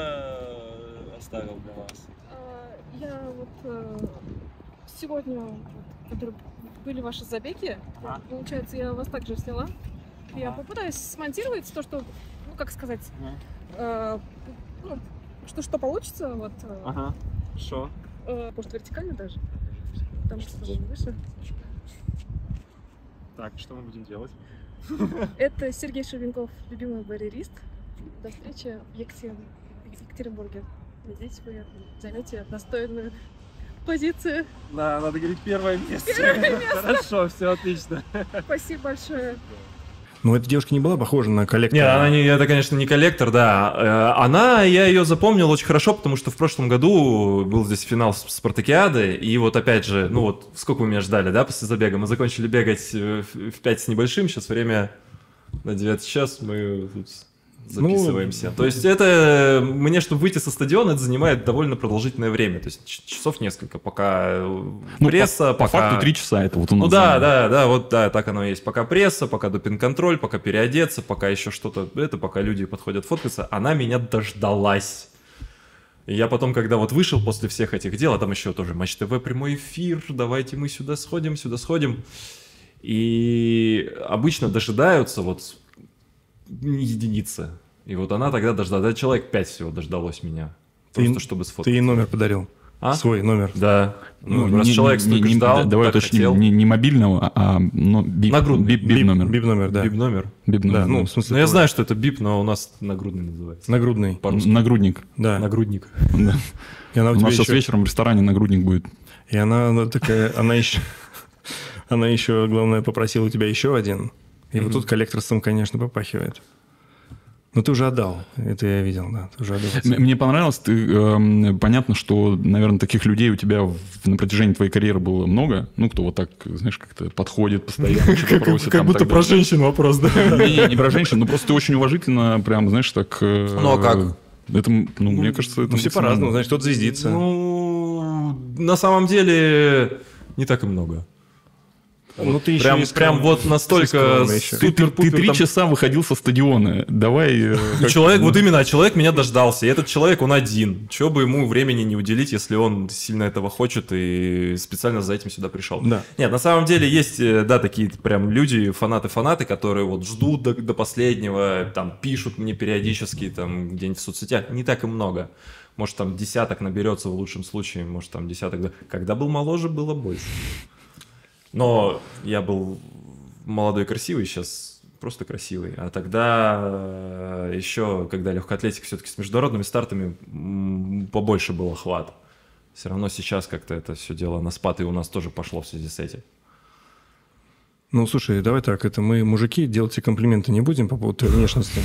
[SPEAKER 5] оставил для вас.
[SPEAKER 6] А, Я вот э, сегодня, вот, которые были ваши забеги,
[SPEAKER 5] А.
[SPEAKER 6] получается, я вас также сняла. Я
[SPEAKER 5] Ага.
[SPEAKER 6] попытаюсь смонтировать то, что, ну, как сказать,
[SPEAKER 5] Ага.
[SPEAKER 6] э, ну, что, что получится, вот, э,
[SPEAKER 5] Ага. Хорошо.
[SPEAKER 6] Э, может, вертикально даже, потому что выше.
[SPEAKER 5] Так, что мы будем делать?
[SPEAKER 6] Это Сергей Шевенков, любимый барьерист. До встречи в Екатерин- в Екатеринбурге. Надеюсь, вы займете достойную позицию.
[SPEAKER 5] Да, надо говорить первое место.
[SPEAKER 6] Первое
[SPEAKER 5] Хорошо, все отлично.
[SPEAKER 6] Спасибо большое.
[SPEAKER 2] Ну, эта девушка не была похожа на коллектора.
[SPEAKER 4] Не, она не, это, конечно, не коллектор, да. Э, Она, я ее запомнил очень хорошо, потому что в прошлом году был здесь финал Спартакиады, и вот опять же, ну вот, сколько вы меня ждали, да, после забега? Мы закончили бегать э, в 5 с небольшим, сейчас время на 9 час, мы тут записываемся. То есть это, мне, чтобы выйти со стадиона, это занимает довольно продолжительное время, то есть часов несколько, пока э,
[SPEAKER 3] Ну,
[SPEAKER 4] пресса,
[SPEAKER 3] по, по
[SPEAKER 4] пока...
[SPEAKER 3] факту три часа это вот у нас.
[SPEAKER 4] Ну да, да, да, вот да, так оно и есть. Пока пресса, пока допинг-контроль, пока переодеться, пока еще что-то, это пока люди подходят фоткаться, она меня дождалась. И я потом, когда вот вышел после всех этих дел, а там еще тоже Матч ТВ прямой эфир, давайте мы сюда сходим, сюда сходим. И обычно дожидаются вот единицы. И вот она тогда дождалась, да, человек 5 всего дождалось меня.
[SPEAKER 2] Ты-
[SPEAKER 4] Просто чтобы
[SPEAKER 2] Ты
[SPEAKER 4] сфоткаться.
[SPEAKER 2] ей номер подарил.
[SPEAKER 4] А?
[SPEAKER 2] Свой номер.
[SPEAKER 4] Да. Ну, раз
[SPEAKER 3] не-
[SPEAKER 4] человек
[SPEAKER 3] не-
[SPEAKER 4] столько
[SPEAKER 3] не-
[SPEAKER 4] ждал,
[SPEAKER 3] да, Давай уточним, не, не мобильного, а но бип,
[SPEAKER 4] Нагрудный.
[SPEAKER 3] бип, бип номер.
[SPEAKER 2] Бип номер, да.
[SPEAKER 4] Бип номер.
[SPEAKER 3] Бип
[SPEAKER 2] Да,
[SPEAKER 3] номер,
[SPEAKER 2] ну,
[SPEAKER 3] да.
[SPEAKER 2] в смысле...
[SPEAKER 4] Ну, я
[SPEAKER 2] твой.
[SPEAKER 4] знаю, что это бип, но у нас нагрудный называется.
[SPEAKER 2] Нагрудный.
[SPEAKER 4] По-русски.
[SPEAKER 3] Нагрудник.
[SPEAKER 2] Да.
[SPEAKER 4] Нагрудник.
[SPEAKER 3] Да.
[SPEAKER 2] И она у
[SPEAKER 3] У нас сейчас
[SPEAKER 2] еще...
[SPEAKER 3] вечером в ресторане нагрудник будет.
[SPEAKER 2] И она, она такая, она еще... Она еще, главное, попросила у тебя еще один. И вот тут коллекторством, конечно, попахивает. Но ты уже отдал. Это я видел, да. Ты уже отдал.
[SPEAKER 3] Мне понравилось, ты, эм, понятно, что, наверное, таких людей у тебя в- на протяжении твоей карьеры было много. Ну, кто вот так, знаешь, как-то подходит постоянно, что-то просит. там, так далее.
[SPEAKER 4] женщин вопрос, да?
[SPEAKER 3] Не, не про женщин, ну просто ты очень уважительно, прям, знаешь, так... э,
[SPEAKER 4] Ну, а как?
[SPEAKER 3] Это, ну, мне кажется, это
[SPEAKER 2] Ну, все по-разному. Значит, кто-то звездится.
[SPEAKER 4] Ну, на самом деле, не так и много.
[SPEAKER 2] Ну, ты еще
[SPEAKER 4] Прям,
[SPEAKER 2] скром-
[SPEAKER 4] прям вот настолько
[SPEAKER 2] еще.
[SPEAKER 3] Ты, ты- ты
[SPEAKER 4] супер-пупер
[SPEAKER 3] три
[SPEAKER 4] там-
[SPEAKER 3] часа выходил со стадиона. Давай... э,
[SPEAKER 4] Ну, Человек, вот именно, человек меня дождался. И этот человек, он один. Чего бы ему времени не уделить, если он сильно этого хочет и специально за этим сюда пришел.
[SPEAKER 2] Да.
[SPEAKER 4] Нет, на самом деле есть, э, да, такие прям люди, фанаты-фанаты, которые вот ждут до, до последнего, там, пишут мне периодически, там, где-нибудь в соцсетях. Не так и много. Может, там десяток наберется в лучшем случае, может, там десяток... да. Когда был моложе, было больше. Но я был молодой красивый, сейчас просто красивый. А тогда э, еще, когда легкая атлетика все-таки с международными стартами побольше был охват. Все равно сейчас как-то это все дело на спад, и у нас тоже пошло в связи с этим.
[SPEAKER 2] Ну, слушай, давай так, это мы, мужики, делать тебе комплименты не будем по поводу твоей внешности.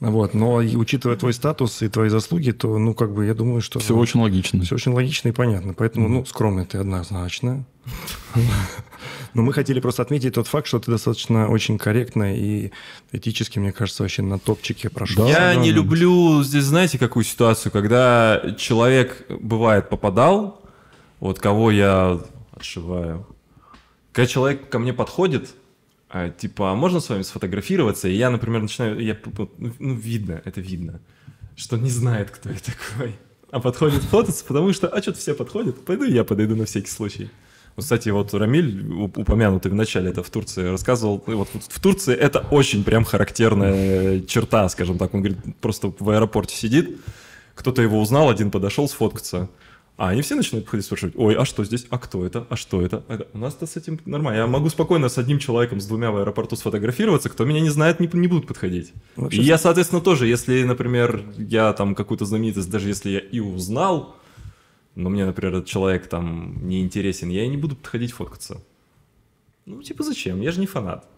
[SPEAKER 2] Вот, но и учитывая твой статус и твои заслуги, то, ну, как бы, я думаю, что...
[SPEAKER 3] Все очень логично.
[SPEAKER 2] Все очень логично и понятно. Поэтому, ну, скромный ты однозначно. Но мы хотели просто отметить тот факт, что ты достаточно очень корректно и этически, мне кажется, вообще на топчике прошел.
[SPEAKER 4] Я не люблю здесь, знаете, какую ситуацию, когда человек, бывает, попадал, вот кого я отшиваю. Когда человек ко мне подходит, а, типа, а можно с вами сфотографироваться? И я, например, начинаю, я, ну, ну, видно, это видно, что не знает, кто я такой. А подходит фототься, потому что, а что-то все подходят, пойду я подойду на всякий случай. Кстати, вот Рамиль, упомянутый в начале, это в Турции, рассказывал, ну, вот в Турции это очень прям характерная черта, скажем так. Он говорит, просто в аэропорте сидит, кто-то его узнал, один подошел сфоткаться, а они все начинают подходить спрашивать, ой, а что здесь, а кто это, а что это? А У нас-то с этим нормально. Я могу спокойно с одним человеком, с двумя в аэропорту сфотографироваться, кто меня не знает, не, не будут подходить.
[SPEAKER 2] Вообще
[SPEAKER 4] И я, соответственно, тоже, если, например, я там какую-то знаменитость, даже если я и узнал, но мне, например, этот человек там не интересен, я и не буду подходить фоткаться. Ну, типа, зачем? Я же не фанат.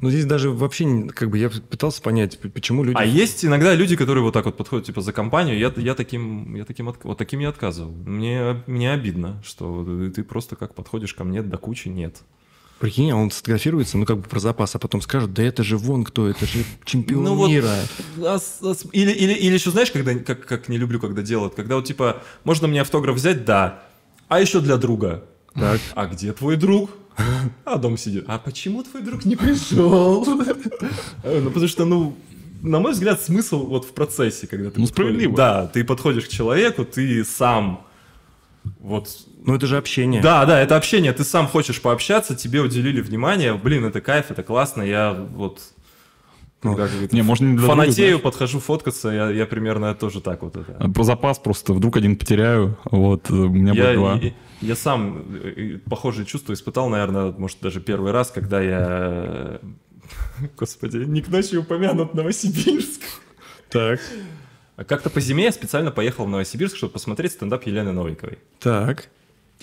[SPEAKER 2] Но здесь даже вообще, не- как бы, я пытался понять, почему люди...
[SPEAKER 4] А есть иногда люди, которые вот так вот подходят, типа, за компанию, я, я таким, я таким, отк- вот таким я отказывал. Мне, мне обидно, что ты- просто как подходишь ко мне до кучи, нет.
[SPEAKER 2] Прикинь, а он сфотографируется, ну, как бы про запас, а потом скажет, да это же вон кто, это же чемпион
[SPEAKER 4] Ну вот,
[SPEAKER 2] мира.
[SPEAKER 4] а а Или, или, или еще знаешь, когда, как, как не люблю, когда делают, когда вот типа, можно мне автограф взять? Да. А еще для друга.
[SPEAKER 2] Так.
[SPEAKER 4] А где твой друг? А дом сидит. А почему твой друг не пришел? Ну, потому что, ну, на мой взгляд, смысл вот в процессе, когда ты...
[SPEAKER 3] Ну, справедливо.
[SPEAKER 4] Да, ты подходишь к человеку, ты сам вот
[SPEAKER 2] Ну, это же общение.
[SPEAKER 4] да, да, это общение. Ты сам хочешь пообщаться, тебе уделили внимание. Блин, это кайф, это классно. Я вот
[SPEAKER 2] Ну,
[SPEAKER 4] когда
[SPEAKER 3] Не, можно не для друга,
[SPEAKER 4] фанатею,
[SPEAKER 3] знаешь.
[SPEAKER 4] подхожу фоткаться, я, я примерно тоже так вот это.
[SPEAKER 3] Про запас просто вдруг один потеряю, вот, э, у меня будет два.
[SPEAKER 4] я, я сам э, похожие чувства испытал, наверное, может, даже первый раз, когда я... Господи, не к ночи упомянут Новосибирск.
[SPEAKER 2] Так,
[SPEAKER 4] Как-то по зиме я специально поехал в Новосибирск, чтобы посмотреть стендап Елены Новиковой.
[SPEAKER 2] так.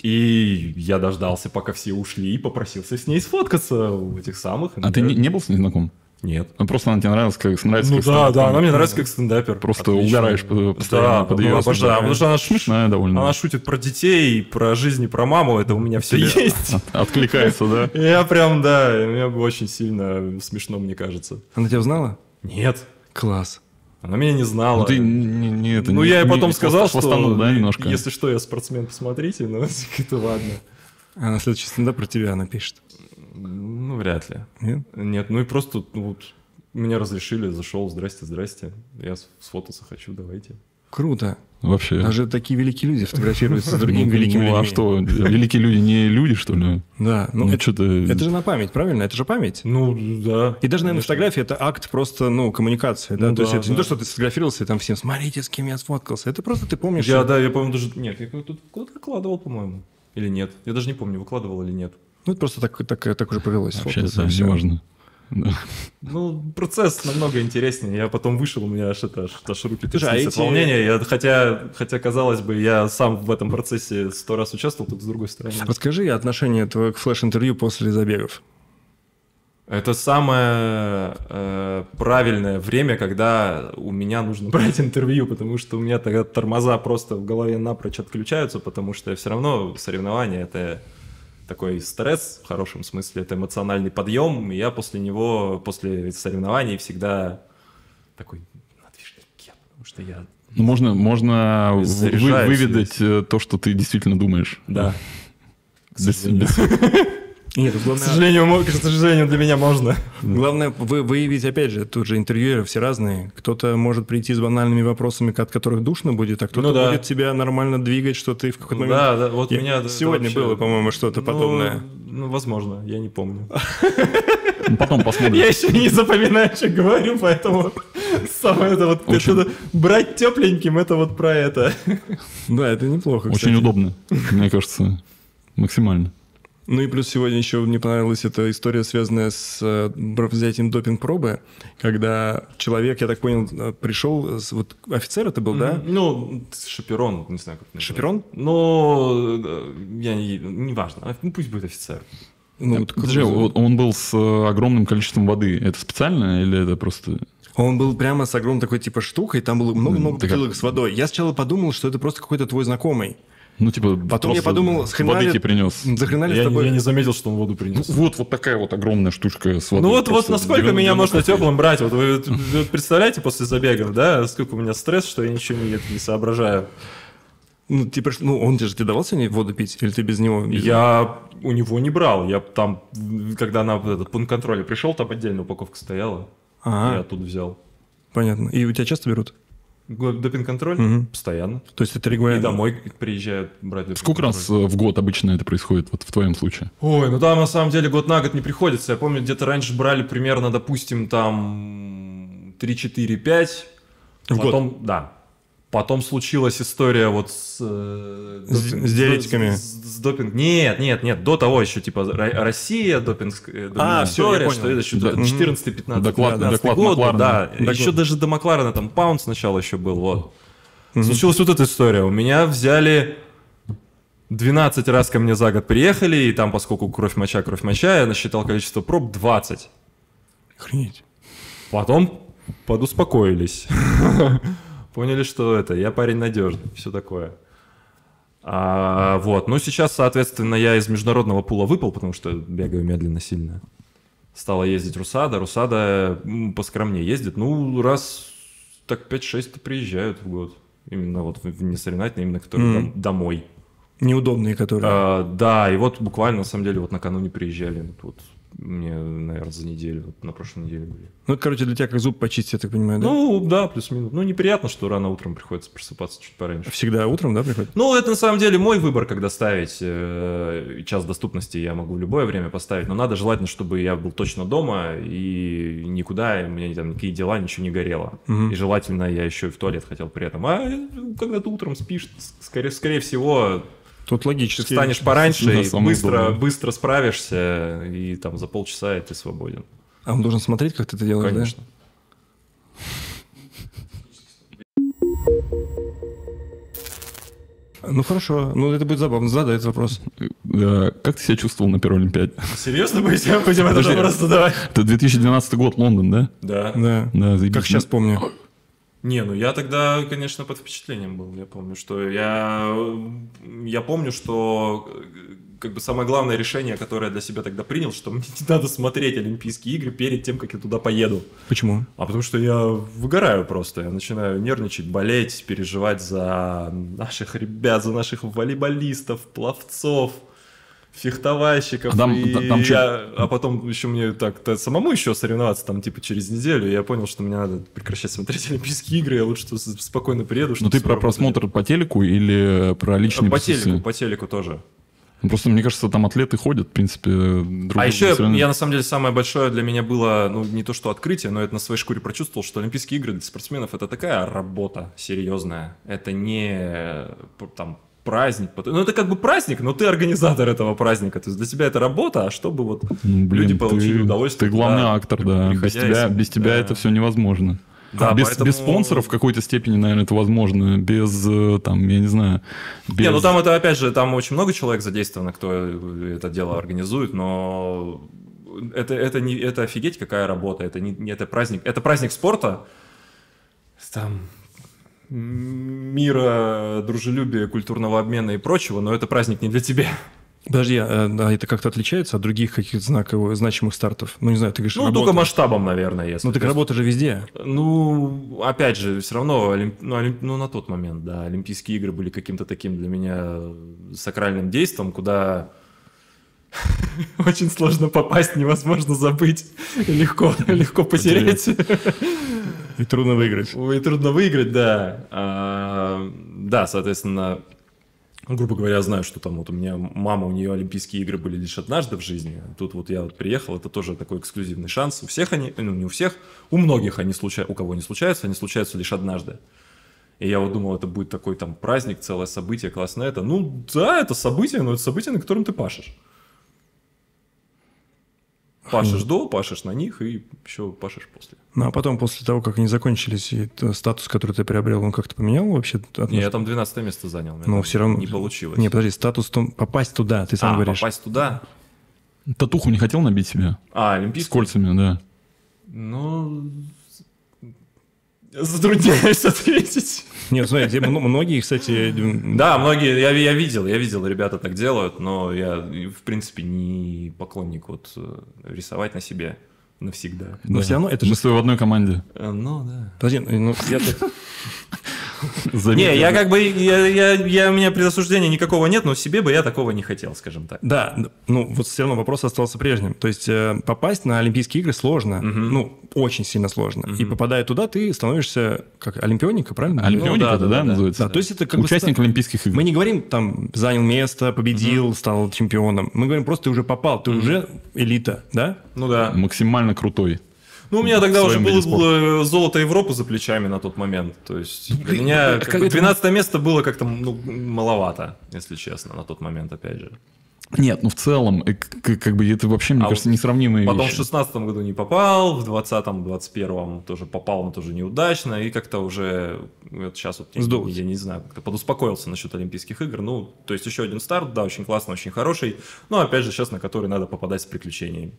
[SPEAKER 4] И я дождался, пока все ушли, и попросился с ней сфоткаться у этих самых.
[SPEAKER 3] А ты не, не был с ней знаком?
[SPEAKER 4] Нет.
[SPEAKER 3] Ну, Просто она тебе нравилась, как нравится
[SPEAKER 4] Ну
[SPEAKER 3] как
[SPEAKER 4] да,
[SPEAKER 3] стендап.
[SPEAKER 4] да, она мне нравится как стендапер.
[SPEAKER 3] Просто
[SPEAKER 4] Отлично.
[SPEAKER 3] угораешь по- постоянно
[SPEAKER 4] Да,
[SPEAKER 3] под
[SPEAKER 4] ну,
[SPEAKER 3] её
[SPEAKER 4] обожаю, потому что она,
[SPEAKER 3] Смешная довольно.
[SPEAKER 4] она шутит про детей, про жизнь и про маму, это у меня все есть.
[SPEAKER 3] от- Откликается, да?
[SPEAKER 4] Я прям, да, мне очень сильно смешно, мне кажется.
[SPEAKER 2] Она тебя узнала?
[SPEAKER 4] Нет,
[SPEAKER 2] Класс.
[SPEAKER 4] она меня не знала.
[SPEAKER 3] Ну, ты не, не это,
[SPEAKER 4] Ну,
[SPEAKER 3] не-
[SPEAKER 4] я ей потом
[SPEAKER 3] не
[SPEAKER 4] сказал, что
[SPEAKER 3] хвостанул, да, немножко?
[SPEAKER 4] если что, я спортсмен, посмотрите, но это ладно.
[SPEAKER 2] А на следующий стендап про тебя напишет.
[SPEAKER 4] Ну, вряд ли.
[SPEAKER 2] Нет?
[SPEAKER 4] Нет, ну и просто, ну, вот, меня разрешили, зашел, здрасте, здрасте, я с- сфотаться хочу, давайте.
[SPEAKER 2] Круто.
[SPEAKER 3] Вообще.
[SPEAKER 2] Даже такие великие люди фотографируются с другими
[SPEAKER 3] Ну,
[SPEAKER 2] великими
[SPEAKER 3] ну, а
[SPEAKER 2] людьми.
[SPEAKER 3] что, великие люди не люди, что ли?
[SPEAKER 2] Да, ну,
[SPEAKER 3] Ну,
[SPEAKER 2] это,
[SPEAKER 3] что-то...
[SPEAKER 2] это же на память, правильно? Это же память.
[SPEAKER 4] Ну, да.
[SPEAKER 2] И даже, наверное, фотография это акт просто, ну, коммуникации, да?
[SPEAKER 4] Ну
[SPEAKER 2] то есть это не то, что ты сфотографировался и там всем, смотрите, с кем я сфоткался. Это просто ты помнишь.
[SPEAKER 4] Я, да, я помню даже... Нет, я тут куда-то выкладывал, по-моему. Или нет. Я даже не помню, выкладывал или нет.
[SPEAKER 2] Ну, это просто так, так, так уже повелось.
[SPEAKER 3] Вообще,
[SPEAKER 2] всё.
[SPEAKER 3] неважно. Да.
[SPEAKER 4] Ну, процесс намного интереснее. Я потом вышел, у меня аж, это, аж, аж руки
[SPEAKER 2] а
[SPEAKER 4] тряслись от
[SPEAKER 2] эти-
[SPEAKER 4] волнения. Я, хотя, хотя, казалось бы, я сам в этом процессе сто раз участвовал, только с другой стороны.
[SPEAKER 2] Расскажи отношение твое к флеш-интервью после забегов.
[SPEAKER 4] Это самое э, правильное время, когда у меня нужно брать интервью, потому что у меня тогда тормоза просто в голове напрочь отключаются, потому что все равно соревнования это такой стресс, в хорошем смысле, это эмоциональный подъем, и я после него, после соревнований всегда такой на движнике, потому что я...
[SPEAKER 3] Ну, можно, можно вы- выведать э, то, что ты действительно думаешь.
[SPEAKER 4] Да.
[SPEAKER 3] Без- без-
[SPEAKER 2] Нет, тут
[SPEAKER 4] К
[SPEAKER 2] главное,
[SPEAKER 4] сожалению, к сожалению, для меня можно.
[SPEAKER 2] главное вы, выявить, опять же, тут же интервьюеры все разные. Кто-то может прийти с банальными вопросами, от которых душно будет, а кто-то
[SPEAKER 4] Ну да.
[SPEAKER 2] будет тебя нормально двигать, что ты в какой-то момент...
[SPEAKER 4] Да, да, вот
[SPEAKER 2] Я-
[SPEAKER 4] меня...
[SPEAKER 2] Сегодня
[SPEAKER 4] вообще-
[SPEAKER 2] было, по-моему, что-то
[SPEAKER 4] Ну,
[SPEAKER 2] подобное.
[SPEAKER 4] Ну, возможно, я не помню.
[SPEAKER 3] Ну, Потом посмотрим.
[SPEAKER 4] Я еще не запоминаю, что говорю, поэтому самое это вот
[SPEAKER 3] Очень-
[SPEAKER 4] это брать тепленьким, это вот про это.
[SPEAKER 2] Да, это неплохо,
[SPEAKER 3] Очень
[SPEAKER 2] кстати.
[SPEAKER 3] удобно, мне кажется, максимально.
[SPEAKER 2] Ну и плюс сегодня еще мне понравилась эта история, связанная с э, взятием допинг-пробы, когда человек, я так понял, э, пришел, вот офицер это был, да?
[SPEAKER 4] Ну, шаперон, не знаю, как это.
[SPEAKER 2] Шаперон?
[SPEAKER 4] Ну, э, я не, неважно, а, ну, пусть будет офицер.
[SPEAKER 2] Ну, вот
[SPEAKER 3] Подожди, он был с огромным количеством воды. Это специально или это просто...
[SPEAKER 2] Он был прямо с огромной такой типа штукой, там было много-много бутылок с водой. Я сначала подумал, что это просто какой-то твой знакомый.
[SPEAKER 3] Ну, типа,
[SPEAKER 2] Потом я подумал, с хрена
[SPEAKER 3] воды
[SPEAKER 2] ли-
[SPEAKER 3] тебе принес.
[SPEAKER 2] Захрена ли
[SPEAKER 4] Я,
[SPEAKER 2] с тобой?
[SPEAKER 4] я не заметил, что он воду
[SPEAKER 3] Ну,
[SPEAKER 4] принес.
[SPEAKER 3] вот, вот такая вот огромная штучка с водой.
[SPEAKER 4] Ну вот, вот насколько
[SPEAKER 3] 90
[SPEAKER 4] меня можно теплым брать. Вот вы, вы представляете после забегов, да, сколько у меня стресс, что я ничего не, не соображаю.
[SPEAKER 2] Ну, типа, ну, он же тебе давал сегодня воду пить? Или ты без него? без-
[SPEAKER 4] Я у него не брал. Я там, когда на этот пункт контроля пришел, там отдельная упаковка стояла.
[SPEAKER 2] Ага,
[SPEAKER 4] Я оттуда взял.
[SPEAKER 2] понятно. И у тебя часто берут?
[SPEAKER 4] Допинг-контроль?
[SPEAKER 2] Мгм.
[SPEAKER 4] Постоянно.
[SPEAKER 2] То есть это
[SPEAKER 4] И
[SPEAKER 2] регулярно?
[SPEAKER 4] домой приезжают брать
[SPEAKER 3] Сколько раз э, в год обычно это происходит, вот в твоем случае?
[SPEAKER 4] Ой, ну там на самом деле год на год не приходится. Я помню, где-то раньше брали примерно, допустим, там 3, 4, 5.
[SPEAKER 2] В год?
[SPEAKER 4] Потом, да. Потом случилась история вот с... э,
[SPEAKER 2] С-
[SPEAKER 4] допинг-
[SPEAKER 2] с диаретиками?
[SPEAKER 4] С, с допинг... Нет, нет, нет. До того еще, типа, Ро- Россия, допинг... э,
[SPEAKER 2] А, всё, я
[SPEAKER 4] история,
[SPEAKER 2] понял.
[SPEAKER 4] что это еще
[SPEAKER 3] Да.
[SPEAKER 4] 14-15
[SPEAKER 3] Доклад- доклад
[SPEAKER 4] год,
[SPEAKER 3] Макларена.
[SPEAKER 4] да.
[SPEAKER 2] Доклад.
[SPEAKER 4] Еще даже до Макларена там паунд сначала еще был, вот.
[SPEAKER 2] Мгм.
[SPEAKER 4] Случилась вот эта история. У меня взяли 12 раз ко мне за год приехали, и там, поскольку кровь моча, кровь моча, я насчитал количество проб 20.
[SPEAKER 2] Охренеть.
[SPEAKER 4] Потом подуспокоились. Поняли, что это, я парень надежный, все такое. А, вот, ну сейчас, соответственно, я из международного пула выпал, потому что бегаю медленно сильно. Стала ездить Русада. Русада поскромнее ездит. Ну, раз так 5-6 приезжают в год. Именно вот не соревновательные, именно которые
[SPEAKER 2] Мгм.
[SPEAKER 4] дом- домой.
[SPEAKER 2] Неудобные, которые.
[SPEAKER 4] А, да, и вот буквально, на самом деле, вот накануне приезжали. Вот мне, наверное, за неделю, вот на прошлой неделе были.
[SPEAKER 2] Ну, это, короче, для тебя как зуб почистить, я так понимаю, да?
[SPEAKER 4] Ну, да, плюс-минус. Ну, неприятно, что рано утром приходится просыпаться чуть пораньше.
[SPEAKER 2] Всегда утром, да, приходит?
[SPEAKER 4] Ну, это на самом деле мой выбор, когда ставить э, час доступности я могу в любое время поставить, но надо желательно, чтобы я был точно дома и никуда, у меня там никакие дела, ничего не горело.
[SPEAKER 2] Мгм.
[SPEAKER 4] И желательно я еще и в туалет хотел при этом. А когда ты утром спишь, скорее, скорее всего,
[SPEAKER 2] Тут
[SPEAKER 4] ты
[SPEAKER 2] логически.
[SPEAKER 4] встанешь пораньше
[SPEAKER 3] Да,
[SPEAKER 4] и быстро, быстро справишься, и там за полчаса и ты свободен.
[SPEAKER 2] А он должен смотреть, как ты это делаешь,
[SPEAKER 4] Конечно.
[SPEAKER 2] да? Ну, хорошо. Ну, это будет забавно. Задай этот вопрос.
[SPEAKER 3] Э, Как ты себя чувствовал на первой Олимпиаде?
[SPEAKER 4] Серьезно будем, будем этот вопрос задавать?
[SPEAKER 3] Это 2012 год, Лондон, да?
[SPEAKER 4] Да.
[SPEAKER 2] Да.
[SPEAKER 3] Да.
[SPEAKER 2] Как сейчас помню.
[SPEAKER 4] Не, ну я тогда, конечно, под впечатлением был. Я помню, что я, я помню, что э, как бы самое главное решение, которое я для себя тогда принял, что мне не надо смотреть Олимпийские игры перед тем, как я туда поеду.
[SPEAKER 2] Почему?
[SPEAKER 4] А потому что я выгораю просто, я начинаю нервничать, болеть, переживать за наших ребят, за наших волейболистов, пловцов, фехтовальщиков.
[SPEAKER 3] А там-
[SPEAKER 4] и
[SPEAKER 3] та- там чё-
[SPEAKER 4] я- а потом еще мне так-то самому еще соревноваться там типа через неделю. Я понял, что мне надо прекращать смотреть Олимпийские игры, я лучше что спокойно приеду.
[SPEAKER 3] Ну ты про просмотр по телеку или про личные
[SPEAKER 4] По телеку, по телеку тоже.
[SPEAKER 3] Ну, Просто, мне кажется, там атлеты ходят, в принципе, друг
[SPEAKER 4] А еще я, я, на самом деле самое большое для меня было, ну не то что открытие, но это на своей шкуре прочувствовал, что Олимпийские игры для спортсменов это такая работа серьезная. Это не э, там праздник. Ну это как бы праздник, но ты организатор этого праздника. То есть для тебя это работа, а чтобы вот
[SPEAKER 3] Ну, блин,
[SPEAKER 4] люди получили
[SPEAKER 3] ты-
[SPEAKER 4] удовольствие,
[SPEAKER 3] Ты главный
[SPEAKER 4] да,
[SPEAKER 3] актор, да. Без тебя, без тебя
[SPEAKER 4] да.
[SPEAKER 3] это все невозможно.
[SPEAKER 4] Да,
[SPEAKER 3] А без,
[SPEAKER 4] поэтому-
[SPEAKER 3] без спонсоров в какой-то степени, наверное, это возможно. Без, э, там, я не знаю, без...
[SPEAKER 4] Не, ну там это опять же, там очень много человек задействовано, кто это дело организует, но это, это, не, это офигеть какая работа, это не, не это праздник, это праздник спорта, там мира, дружелюбия, культурного обмена и прочего, но это праздник не для тебя.
[SPEAKER 2] Подожди, а а это как-то отличается от других каких-то знаковых, значимых стартов? Ну, не знаю, ты говоришь,
[SPEAKER 4] Ну,
[SPEAKER 2] работа.
[SPEAKER 4] только масштабом, наверное, если.
[SPEAKER 2] Ну, так работа же везде.
[SPEAKER 4] Ну, опять же, все равно, олимп- ну, олимп- ну, на тот момент, да, Олимпийские игры были каким-то таким для меня сакральным действом, куда очень сложно попасть, невозможно забыть, легко, легко потерять.
[SPEAKER 2] И трудно выиграть.
[SPEAKER 4] Ой, трудно выиграть, да. А, Да, соответственно, грубо говоря, знаю, что там вот у меня мама, у нее Олимпийские игры были лишь однажды в жизни. Тут вот я вот приехал, это тоже такой эксклюзивный шанс. У всех они, ну не у всех, у многих они случаются, у кого не случаются, они случаются лишь однажды. И я вот думал, это будет такой там праздник, целое событие, классно это. Ну да, это событие, но это событие, на котором ты пашешь. Пашешь до, пашешь на них и еще пашешь после.
[SPEAKER 2] Ну, а потом, после того, как они закончились, и статус, который ты приобрел, он как-то поменял вообще? отнош-
[SPEAKER 4] Не, я там 12 место занял.
[SPEAKER 2] Но
[SPEAKER 4] там
[SPEAKER 2] все равно...
[SPEAKER 4] Не получилось.
[SPEAKER 2] Не, подожди, статус, том- попасть туда, ты сам
[SPEAKER 4] а,
[SPEAKER 2] говоришь.
[SPEAKER 4] попасть туда?
[SPEAKER 3] Татуху не хотел набить себе?
[SPEAKER 4] А,
[SPEAKER 3] С
[SPEAKER 4] олимпийский?
[SPEAKER 3] кольцами, да.
[SPEAKER 4] Ну, затрудняюсь ответить.
[SPEAKER 2] Нет, смотрите, м- многие, кстати,
[SPEAKER 4] Да, многие, я, я видел, я видел, ребята так делают, но я, в принципе, не поклонник вот э, рисовать на себе навсегда.
[SPEAKER 2] но
[SPEAKER 3] Да.
[SPEAKER 2] все равно это
[SPEAKER 3] Мы
[SPEAKER 2] же...
[SPEAKER 3] с тобой в одной команде.
[SPEAKER 4] Э, Ну, да.
[SPEAKER 2] Подожди, ну, я так-
[SPEAKER 4] Не, я как бы, я, я, я- у меня предосуждения никакого нет, но себе бы я такого не хотел, скажем так.
[SPEAKER 2] Да, ну вот все равно вопрос остался прежним. То есть э, попасть на Олимпийские игры сложно,
[SPEAKER 4] Мгм.
[SPEAKER 2] ну очень сильно сложно. И
[SPEAKER 4] Мгм.
[SPEAKER 2] попадая туда, ты становишься как олимпионика, правильно?
[SPEAKER 3] Олимпионик
[SPEAKER 4] Ну, да,
[SPEAKER 3] это,
[SPEAKER 4] да,
[SPEAKER 3] да, называется?
[SPEAKER 2] Да, то есть это как бы
[SPEAKER 3] Участник
[SPEAKER 2] ста-
[SPEAKER 3] Олимпийских игр.
[SPEAKER 2] Мы не говорим там занял место, победил, стал чемпионом. Мы говорим просто ты уже попал, ты уже элита, да?
[SPEAKER 4] Ну да.
[SPEAKER 3] Максимально крутой.
[SPEAKER 4] Ну, у меня тогда уже было
[SPEAKER 3] спорта.
[SPEAKER 4] э, золото Европы за плечами на тот момент. То есть для меня
[SPEAKER 2] как
[SPEAKER 4] как бы
[SPEAKER 2] это-
[SPEAKER 4] 12 место было как-то ну, маловато, если честно, на тот момент, опять же.
[SPEAKER 3] Нет, ну в целом, э, как бы это вообще, мне
[SPEAKER 4] А
[SPEAKER 3] кажется, несравнимые
[SPEAKER 4] Потом
[SPEAKER 3] вещи.
[SPEAKER 4] в 16 году не попал, в 20-м, 21-м тоже попал, но тоже неудачно, и как-то уже вот сейчас вот я, я не знаю, как-то подуспокоился насчет Олимпийских игр. Ну, то есть еще один старт, да, очень классный, очень хороший, но опять же сейчас на который надо попадать с приключениями.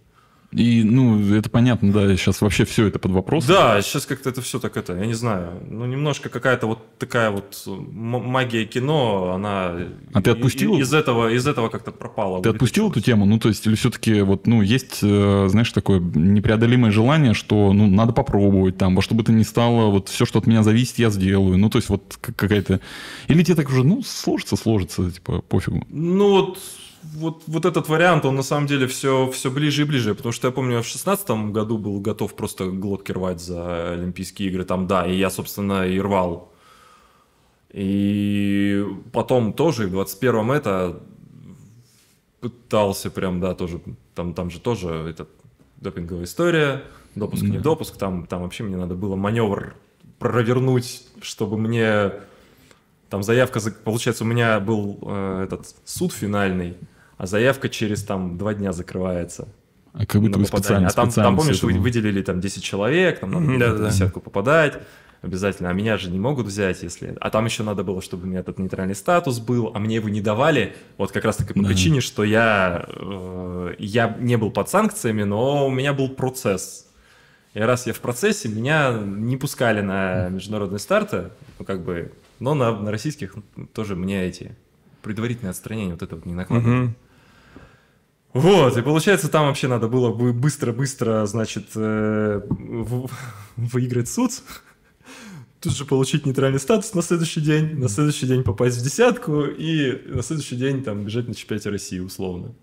[SPEAKER 3] И, ну, это понятно, да, сейчас вообще все это под вопрос.
[SPEAKER 4] Да, сейчас как-то это все так это, я не знаю, ну немножко какая-то вот такая вот магия кино, она
[SPEAKER 3] А ты отпустил?
[SPEAKER 4] из этого из этого как-то пропала.
[SPEAKER 3] Ты отпустил эту тему? Ну, то есть, или все-таки, вот, ну, есть, э, знаешь, такое непреодолимое желание, что, ну, надо попробовать там, во что бы то ни стало, вот все, что от меня зависит, я сделаю. Ну, то есть, вот какая-то... Или тебе так уже, ну, сложится, сложится, типа, пофигу.
[SPEAKER 4] Ну вот, вот, вот этот вариант, он на самом деле все, все ближе и ближе, потому что я помню, я в шестнадцатом году был готов просто глотки рвать за Олимпийские игры, там, да, и я, собственно, и рвал. И потом тоже, в 21-м это пытался прям, да, тоже, там, там же тоже это допинговая история, допуск, не допуск, там, там вообще мне надо было маневр провернуть, чтобы мне там заявка, за- получается, у меня был э, этот суд финальный, а заявка через там два дня закрывается.
[SPEAKER 3] А как будто
[SPEAKER 4] на
[SPEAKER 3] бы
[SPEAKER 4] попадание.
[SPEAKER 3] специально,
[SPEAKER 4] А там,
[SPEAKER 3] специально
[SPEAKER 4] там, помнишь, вы выделили там 10 человек, там надо в
[SPEAKER 2] да-да-да.
[SPEAKER 4] десятку попадать обязательно, а меня же не могут взять, если... А там еще надо было, чтобы у меня этот нейтральный статус был, а мне его не давали, вот как раз-таки по
[SPEAKER 3] Да.
[SPEAKER 4] причине, что я, э, я не был под санкциями, но у меня был процесс. И раз я в процессе, меня не пускали на международные старты, ну, как бы, но на, на российских тоже мне эти предварительные отстранения вот это вот не накладывали.
[SPEAKER 2] Мгм.
[SPEAKER 4] Вот, и получается, там вообще надо было бы быстро-быстро, значит, э, в- выиграть суд, тут же получить нейтральный статус на следующий день, на следующий день попасть в десятку и на следующий день там бежать на чемпионате России условно.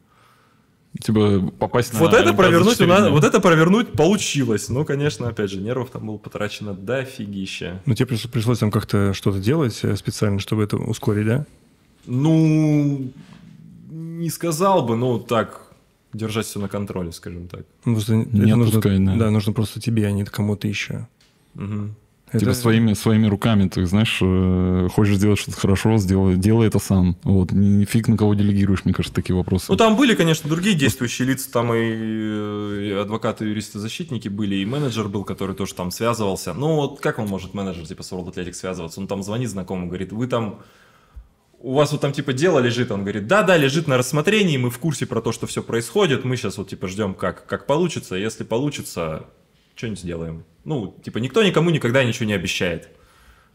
[SPEAKER 3] Типа, попасть на
[SPEAKER 4] вот это
[SPEAKER 3] Олимпиаду
[SPEAKER 4] провернуть, у нас-
[SPEAKER 3] дня.
[SPEAKER 4] вот это провернуть получилось. Ну, конечно, опять же, нервов там было потрачено дофигища.
[SPEAKER 2] Ну тебе пришлось, пришлось там как-то что-то делать э, специально, чтобы это ускорить, да?
[SPEAKER 4] Ну, не сказал бы, ну, так, держать все на контроле, скажем так.
[SPEAKER 2] Ну, просто
[SPEAKER 3] Не
[SPEAKER 2] это нужно,
[SPEAKER 3] да.
[SPEAKER 2] да, нужно просто тебе, а не кому-то еще.
[SPEAKER 4] Мгм.
[SPEAKER 3] Типа
[SPEAKER 2] Это-
[SPEAKER 3] своими, своими руками, ты знаешь, э, хочешь сделать что-то хорошо, сделай, делай это сам. Вот, не фиг на кого делегируешь, мне кажется, такие вопросы.
[SPEAKER 4] Ну, там были, конечно, другие действующие лица, там и, э, и адвокаты, юристы, защитники были, и менеджер был, который тоже там связывался. Ну, вот как он может, менеджер, типа, с World Athletics связываться? Он там звонит знакомому, говорит, вы там, у вас вот там, типа, дело лежит, он говорит, да-да, лежит на рассмотрении, мы в курсе про то, что все происходит, мы сейчас вот, типа, ждем, как, как получится, если получится, что-нибудь сделаем. Ну, типа, никто никому никогда ничего не обещает.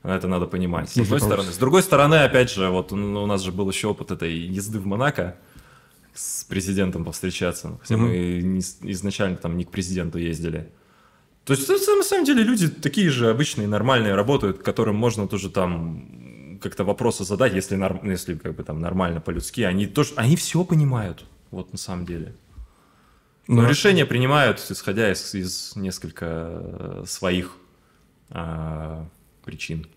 [SPEAKER 4] Это надо понимать. С одной
[SPEAKER 2] получится.
[SPEAKER 4] стороны. С другой стороны, опять же, вот ну, у нас же был еще опыт этой езды в Монако с президентом повстречаться. Хотя
[SPEAKER 2] Мгм.
[SPEAKER 4] мы не изначально там не к президенту ездили. То есть, это, на самом деле, люди такие же обычные, нормальные работают, которым можно тоже там как-то вопросы задать, если, норм- если как бы там нормально по-людски. Они тоже, они все понимают, вот на самом деле. Но
[SPEAKER 2] Ну,
[SPEAKER 4] решения принимают, исходя из, из несколько э, своих а, причин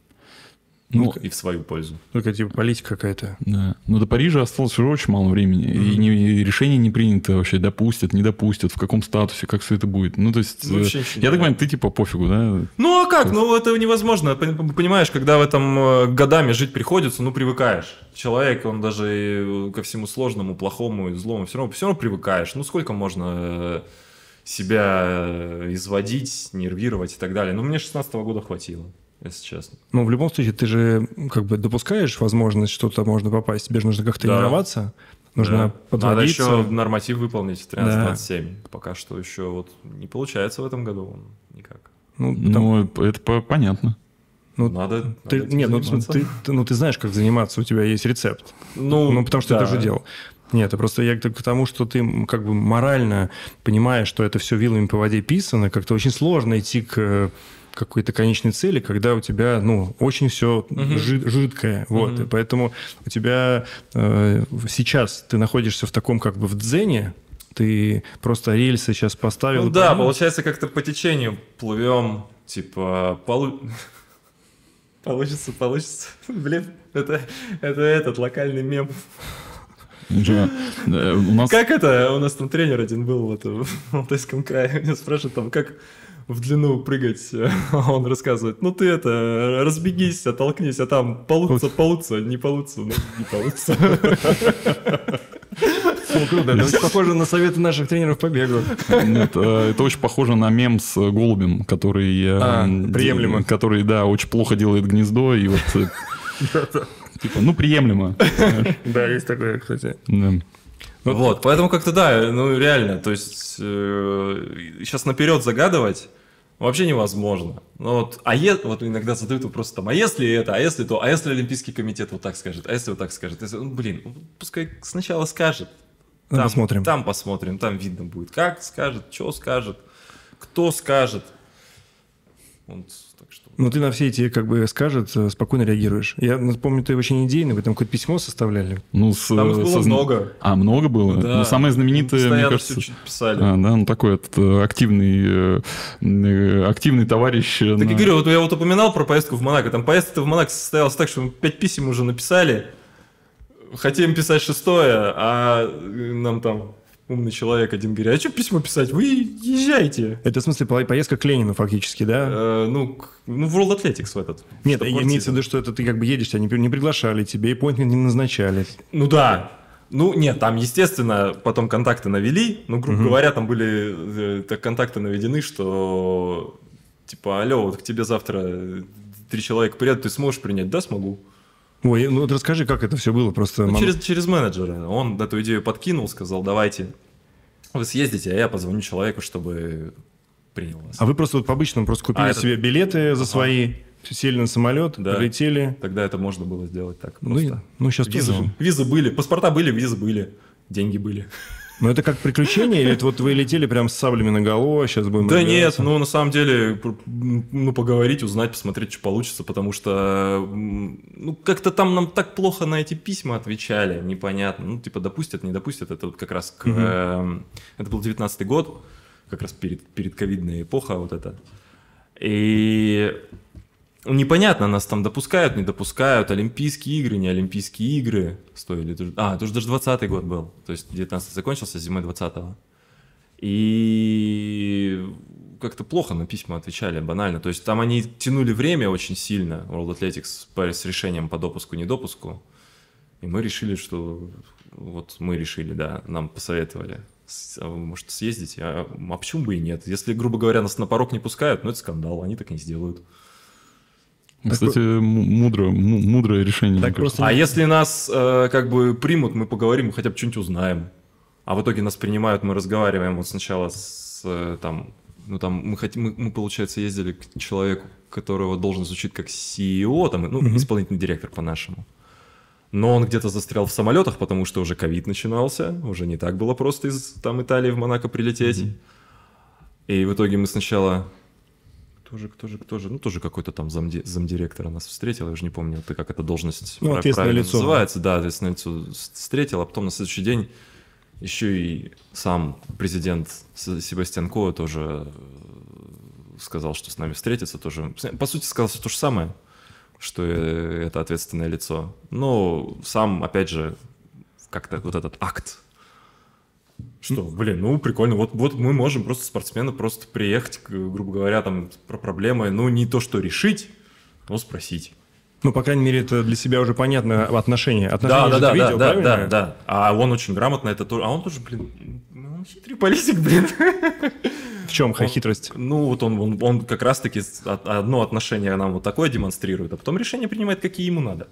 [SPEAKER 3] Ну,
[SPEAKER 4] и в свою пользу.
[SPEAKER 2] Только типа политика какая-то.
[SPEAKER 3] Да. Но до Парижа осталось уже очень мало времени. И, не- и решение не принято вообще, допустят, не допустят, в каком статусе, как все это будет. Ну, то есть,
[SPEAKER 4] Ну,
[SPEAKER 3] э,
[SPEAKER 4] вообще ничего
[SPEAKER 3] я так понимаю, ты типа пофигу, да?
[SPEAKER 4] Ну а как? Ну это невозможно. Пон- Понимаешь, когда в этом э, годами жить приходится, ну привыкаешь. Человек, он даже и ко всему сложному, плохому и злому, все равно, все равно привыкаешь. Ну сколько можно э, себя э, изводить, нервировать и так далее. Ну мне 16 года хватило, если честно.
[SPEAKER 2] Ну, в любом случае, ты же как бы допускаешь возможность, что-то можно попасть. Тебе же нужно как-то
[SPEAKER 4] Да.
[SPEAKER 2] тренироваться. Нужно
[SPEAKER 4] Да. Надо
[SPEAKER 2] подводиться.
[SPEAKER 4] еще норматив выполнить
[SPEAKER 2] Да.
[SPEAKER 4] 13-27. Пока что еще вот не получается в этом году он никак.
[SPEAKER 2] Ну, там-
[SPEAKER 3] Ну, это по- понятно.
[SPEAKER 2] ну,
[SPEAKER 4] надо,
[SPEAKER 2] ты,
[SPEAKER 4] надо
[SPEAKER 2] нет, ну, ты, ты- ну ты знаешь, как заниматься, у тебя есть рецепт.
[SPEAKER 4] Ну,
[SPEAKER 2] Ну, потому что
[SPEAKER 4] да.
[SPEAKER 2] это уже делал. Нет, это просто я к тому, что ты как бы морально понимаешь, что это все вилами по воде писано, как-то очень сложно идти к э, какой-то конечной цели, когда у тебя, ну, очень все
[SPEAKER 4] Мгм.
[SPEAKER 2] жидкое. Вот.
[SPEAKER 4] Мгм.
[SPEAKER 2] И поэтому у тебя э, сейчас ты находишься в таком как бы в дзене, ты просто рельсы сейчас поставил.
[SPEAKER 4] Ну да,
[SPEAKER 2] пошел.
[SPEAKER 4] получается, как-то по течению плывем, типа, полу- Получится, получится. Блин, это, это этот локальный мем.
[SPEAKER 3] Э, нас
[SPEAKER 4] Как это? У нас там тренер один был вот в Алтайском крае. Меня спрашивают там, как в длину прыгать. Он рассказывает, ну ты это, разбегись, оттолкнись, а там получится, получится, не получится, ну не получится.
[SPEAKER 2] Ну, круто. Это очень похоже на советы наших тренеров по бегу.
[SPEAKER 3] Нет, э, это очень похоже на мем с э, голубем, который... э,
[SPEAKER 2] А, приемлемо.
[SPEAKER 3] Который, да, очень плохо делает гнездо, и вот... Типа, ну, приемлемо.
[SPEAKER 2] Да, есть такое, кстати.
[SPEAKER 3] Да.
[SPEAKER 4] Вот, поэтому как-то да, ну реально, то есть сейчас наперед загадывать вообще невозможно. Ну, вот, а е- вот иногда задают вопрос там, а если это, а если то, а если Олимпийский комитет вот так скажет, а если вот так скажет, Если- ну, блин, ну, пускай сначала скажет.
[SPEAKER 2] Ну,
[SPEAKER 4] Там,
[SPEAKER 2] посмотрим.
[SPEAKER 4] Там посмотрим, там видно будет, как скажет, что скажет, кто скажет. Вот, что.
[SPEAKER 2] Ну, ты на все эти, как бы, скажет, э, спокойно реагируешь. Я ну, помню, ты очень идейный, вы там какое-то письмо составляли.
[SPEAKER 3] Ну, с,
[SPEAKER 4] Там их
[SPEAKER 3] э,
[SPEAKER 4] было
[SPEAKER 3] со-
[SPEAKER 4] много.
[SPEAKER 3] А, много было?
[SPEAKER 4] Да.
[SPEAKER 3] Ну, самое знаменитое, мне
[SPEAKER 4] Постоянно
[SPEAKER 3] кажется...
[SPEAKER 4] всё чуть писали.
[SPEAKER 3] А, да, ну такой этот, э, активный, э, активный товарищ.
[SPEAKER 4] Так
[SPEAKER 3] на-
[SPEAKER 4] и говорю, вот я вот упоминал про поездку в Монако. Там поездка в Монако состоялась так, что мы пять писем уже написали. Хотим писать шестое, а нам там умный человек один говорит, а что письмо писать? Вы езжайте.
[SPEAKER 2] Это, в смысле, по- поездка к Ленину фактически, да?
[SPEAKER 4] Э, ну, ну, в World Athletics в этот.
[SPEAKER 2] Нет, имеется в виду, что это ты как бы едешь, тебя не, при- не приглашали, тебе и appointment не назначали.
[SPEAKER 4] Ну да. Ну, нет, там, естественно, потом контакты навели. Ну, грубо
[SPEAKER 2] Мгм.
[SPEAKER 4] говоря, там были э, так контакты наведены, что типа, алло, вот к тебе завтра три человека приедут, ты сможешь принять? Да, смогу.
[SPEAKER 2] Ой, ну вот расскажи, как это все было, просто...
[SPEAKER 4] Ну, через, через менеджера. Он эту идею подкинул, сказал, давайте вы съездите, а я позвоню человеку, чтобы принял вас.
[SPEAKER 2] А вы просто вот по-обычному просто купили
[SPEAKER 4] А, это-
[SPEAKER 2] себе билеты за свои, сели на самолет,
[SPEAKER 4] Да.
[SPEAKER 2] прилетели.
[SPEAKER 4] Тогда это можно было сделать так
[SPEAKER 2] Ну,
[SPEAKER 4] просто.
[SPEAKER 2] ну, сейчас
[SPEAKER 4] визы, визы были, паспорта были, визы были, деньги были.
[SPEAKER 2] Ну, это как приключение, или это вот вы летели прям с саблями наголо, сейчас будем...
[SPEAKER 4] Да нет, ну на самом деле, ну поговорить, узнать, посмотреть, что получится, потому что, ну как-то там нам так плохо на эти письма отвечали, непонятно, ну типа допустят, не допустят, это вот как раз, к, эм, это был 19 год, как раз перед, перед ковидная эпоха вот это, и непонятно, нас там допускают, не допускают, Олимпийские игры, не Олимпийские игры стоили, а, это уже даже 20 год был, то есть 19 закончился, зимой 20-го. И как-то плохо на письма отвечали, банально. То есть там они тянули время очень сильно, World Athletics, с решением по допуску, недопуску. И мы решили, что... Вот мы решили, да, нам посоветовали. А Может, съездите? А, а почему бы и нет? Если, грубо говоря, нас на порог не пускают, ну это скандал, они так не сделают.
[SPEAKER 3] Кстати, мудро, м- мудрое решение.
[SPEAKER 2] Так просто-
[SPEAKER 4] А если нас э, как бы примут, мы поговорим, мы хотя бы что-нибудь узнаем. А в итоге нас принимают, мы разговариваем вот сначала с э, там, ну там мы хотим, мы, мы, получается ездили к человеку, которого должен звучит как CEO, там, ну
[SPEAKER 2] Мгм.
[SPEAKER 4] исполнительный директор по-нашему. Но он где-то застрял в самолетах, потому что уже ковид начинался, уже не так было просто из там Италии в Монако прилететь. И в итоге мы сначала кто же, кто же, кто же, ну тоже какой-то там замди- замдиректора нас встретил, я уже не помню, это как эта должность
[SPEAKER 2] Ну,
[SPEAKER 4] правильно
[SPEAKER 2] лицо.
[SPEAKER 4] называется, да, ответственное лицо встретил, а потом на следующий день еще и сам президент Себастьян Коа тоже э, сказал, что с нами встретится, тоже, по сути, сказал всё то же самое, что это ответственное лицо. Но сам, опять же, как-то вот этот акт что, блин, ну прикольно, вот, вот мы можем просто спортсмены просто приехать, грубо говоря, там про проблемы, ну не то, что решить, но спросить.
[SPEAKER 2] Ну, по крайней мере, это для себя уже понятно отношение.
[SPEAKER 4] Да,
[SPEAKER 2] Отношения
[SPEAKER 4] да, да, да,
[SPEAKER 2] видел,
[SPEAKER 4] да,
[SPEAKER 2] правильно?
[SPEAKER 4] да, да. А он очень грамотно это тоже, а он тоже, блин, ну, он хитрый политик, блин.
[SPEAKER 2] В чем хитрость?
[SPEAKER 4] Ну вот он, он, он как раз-таки одно отношение нам вот такое демонстрирует, а потом решение принимает, какие ему надо.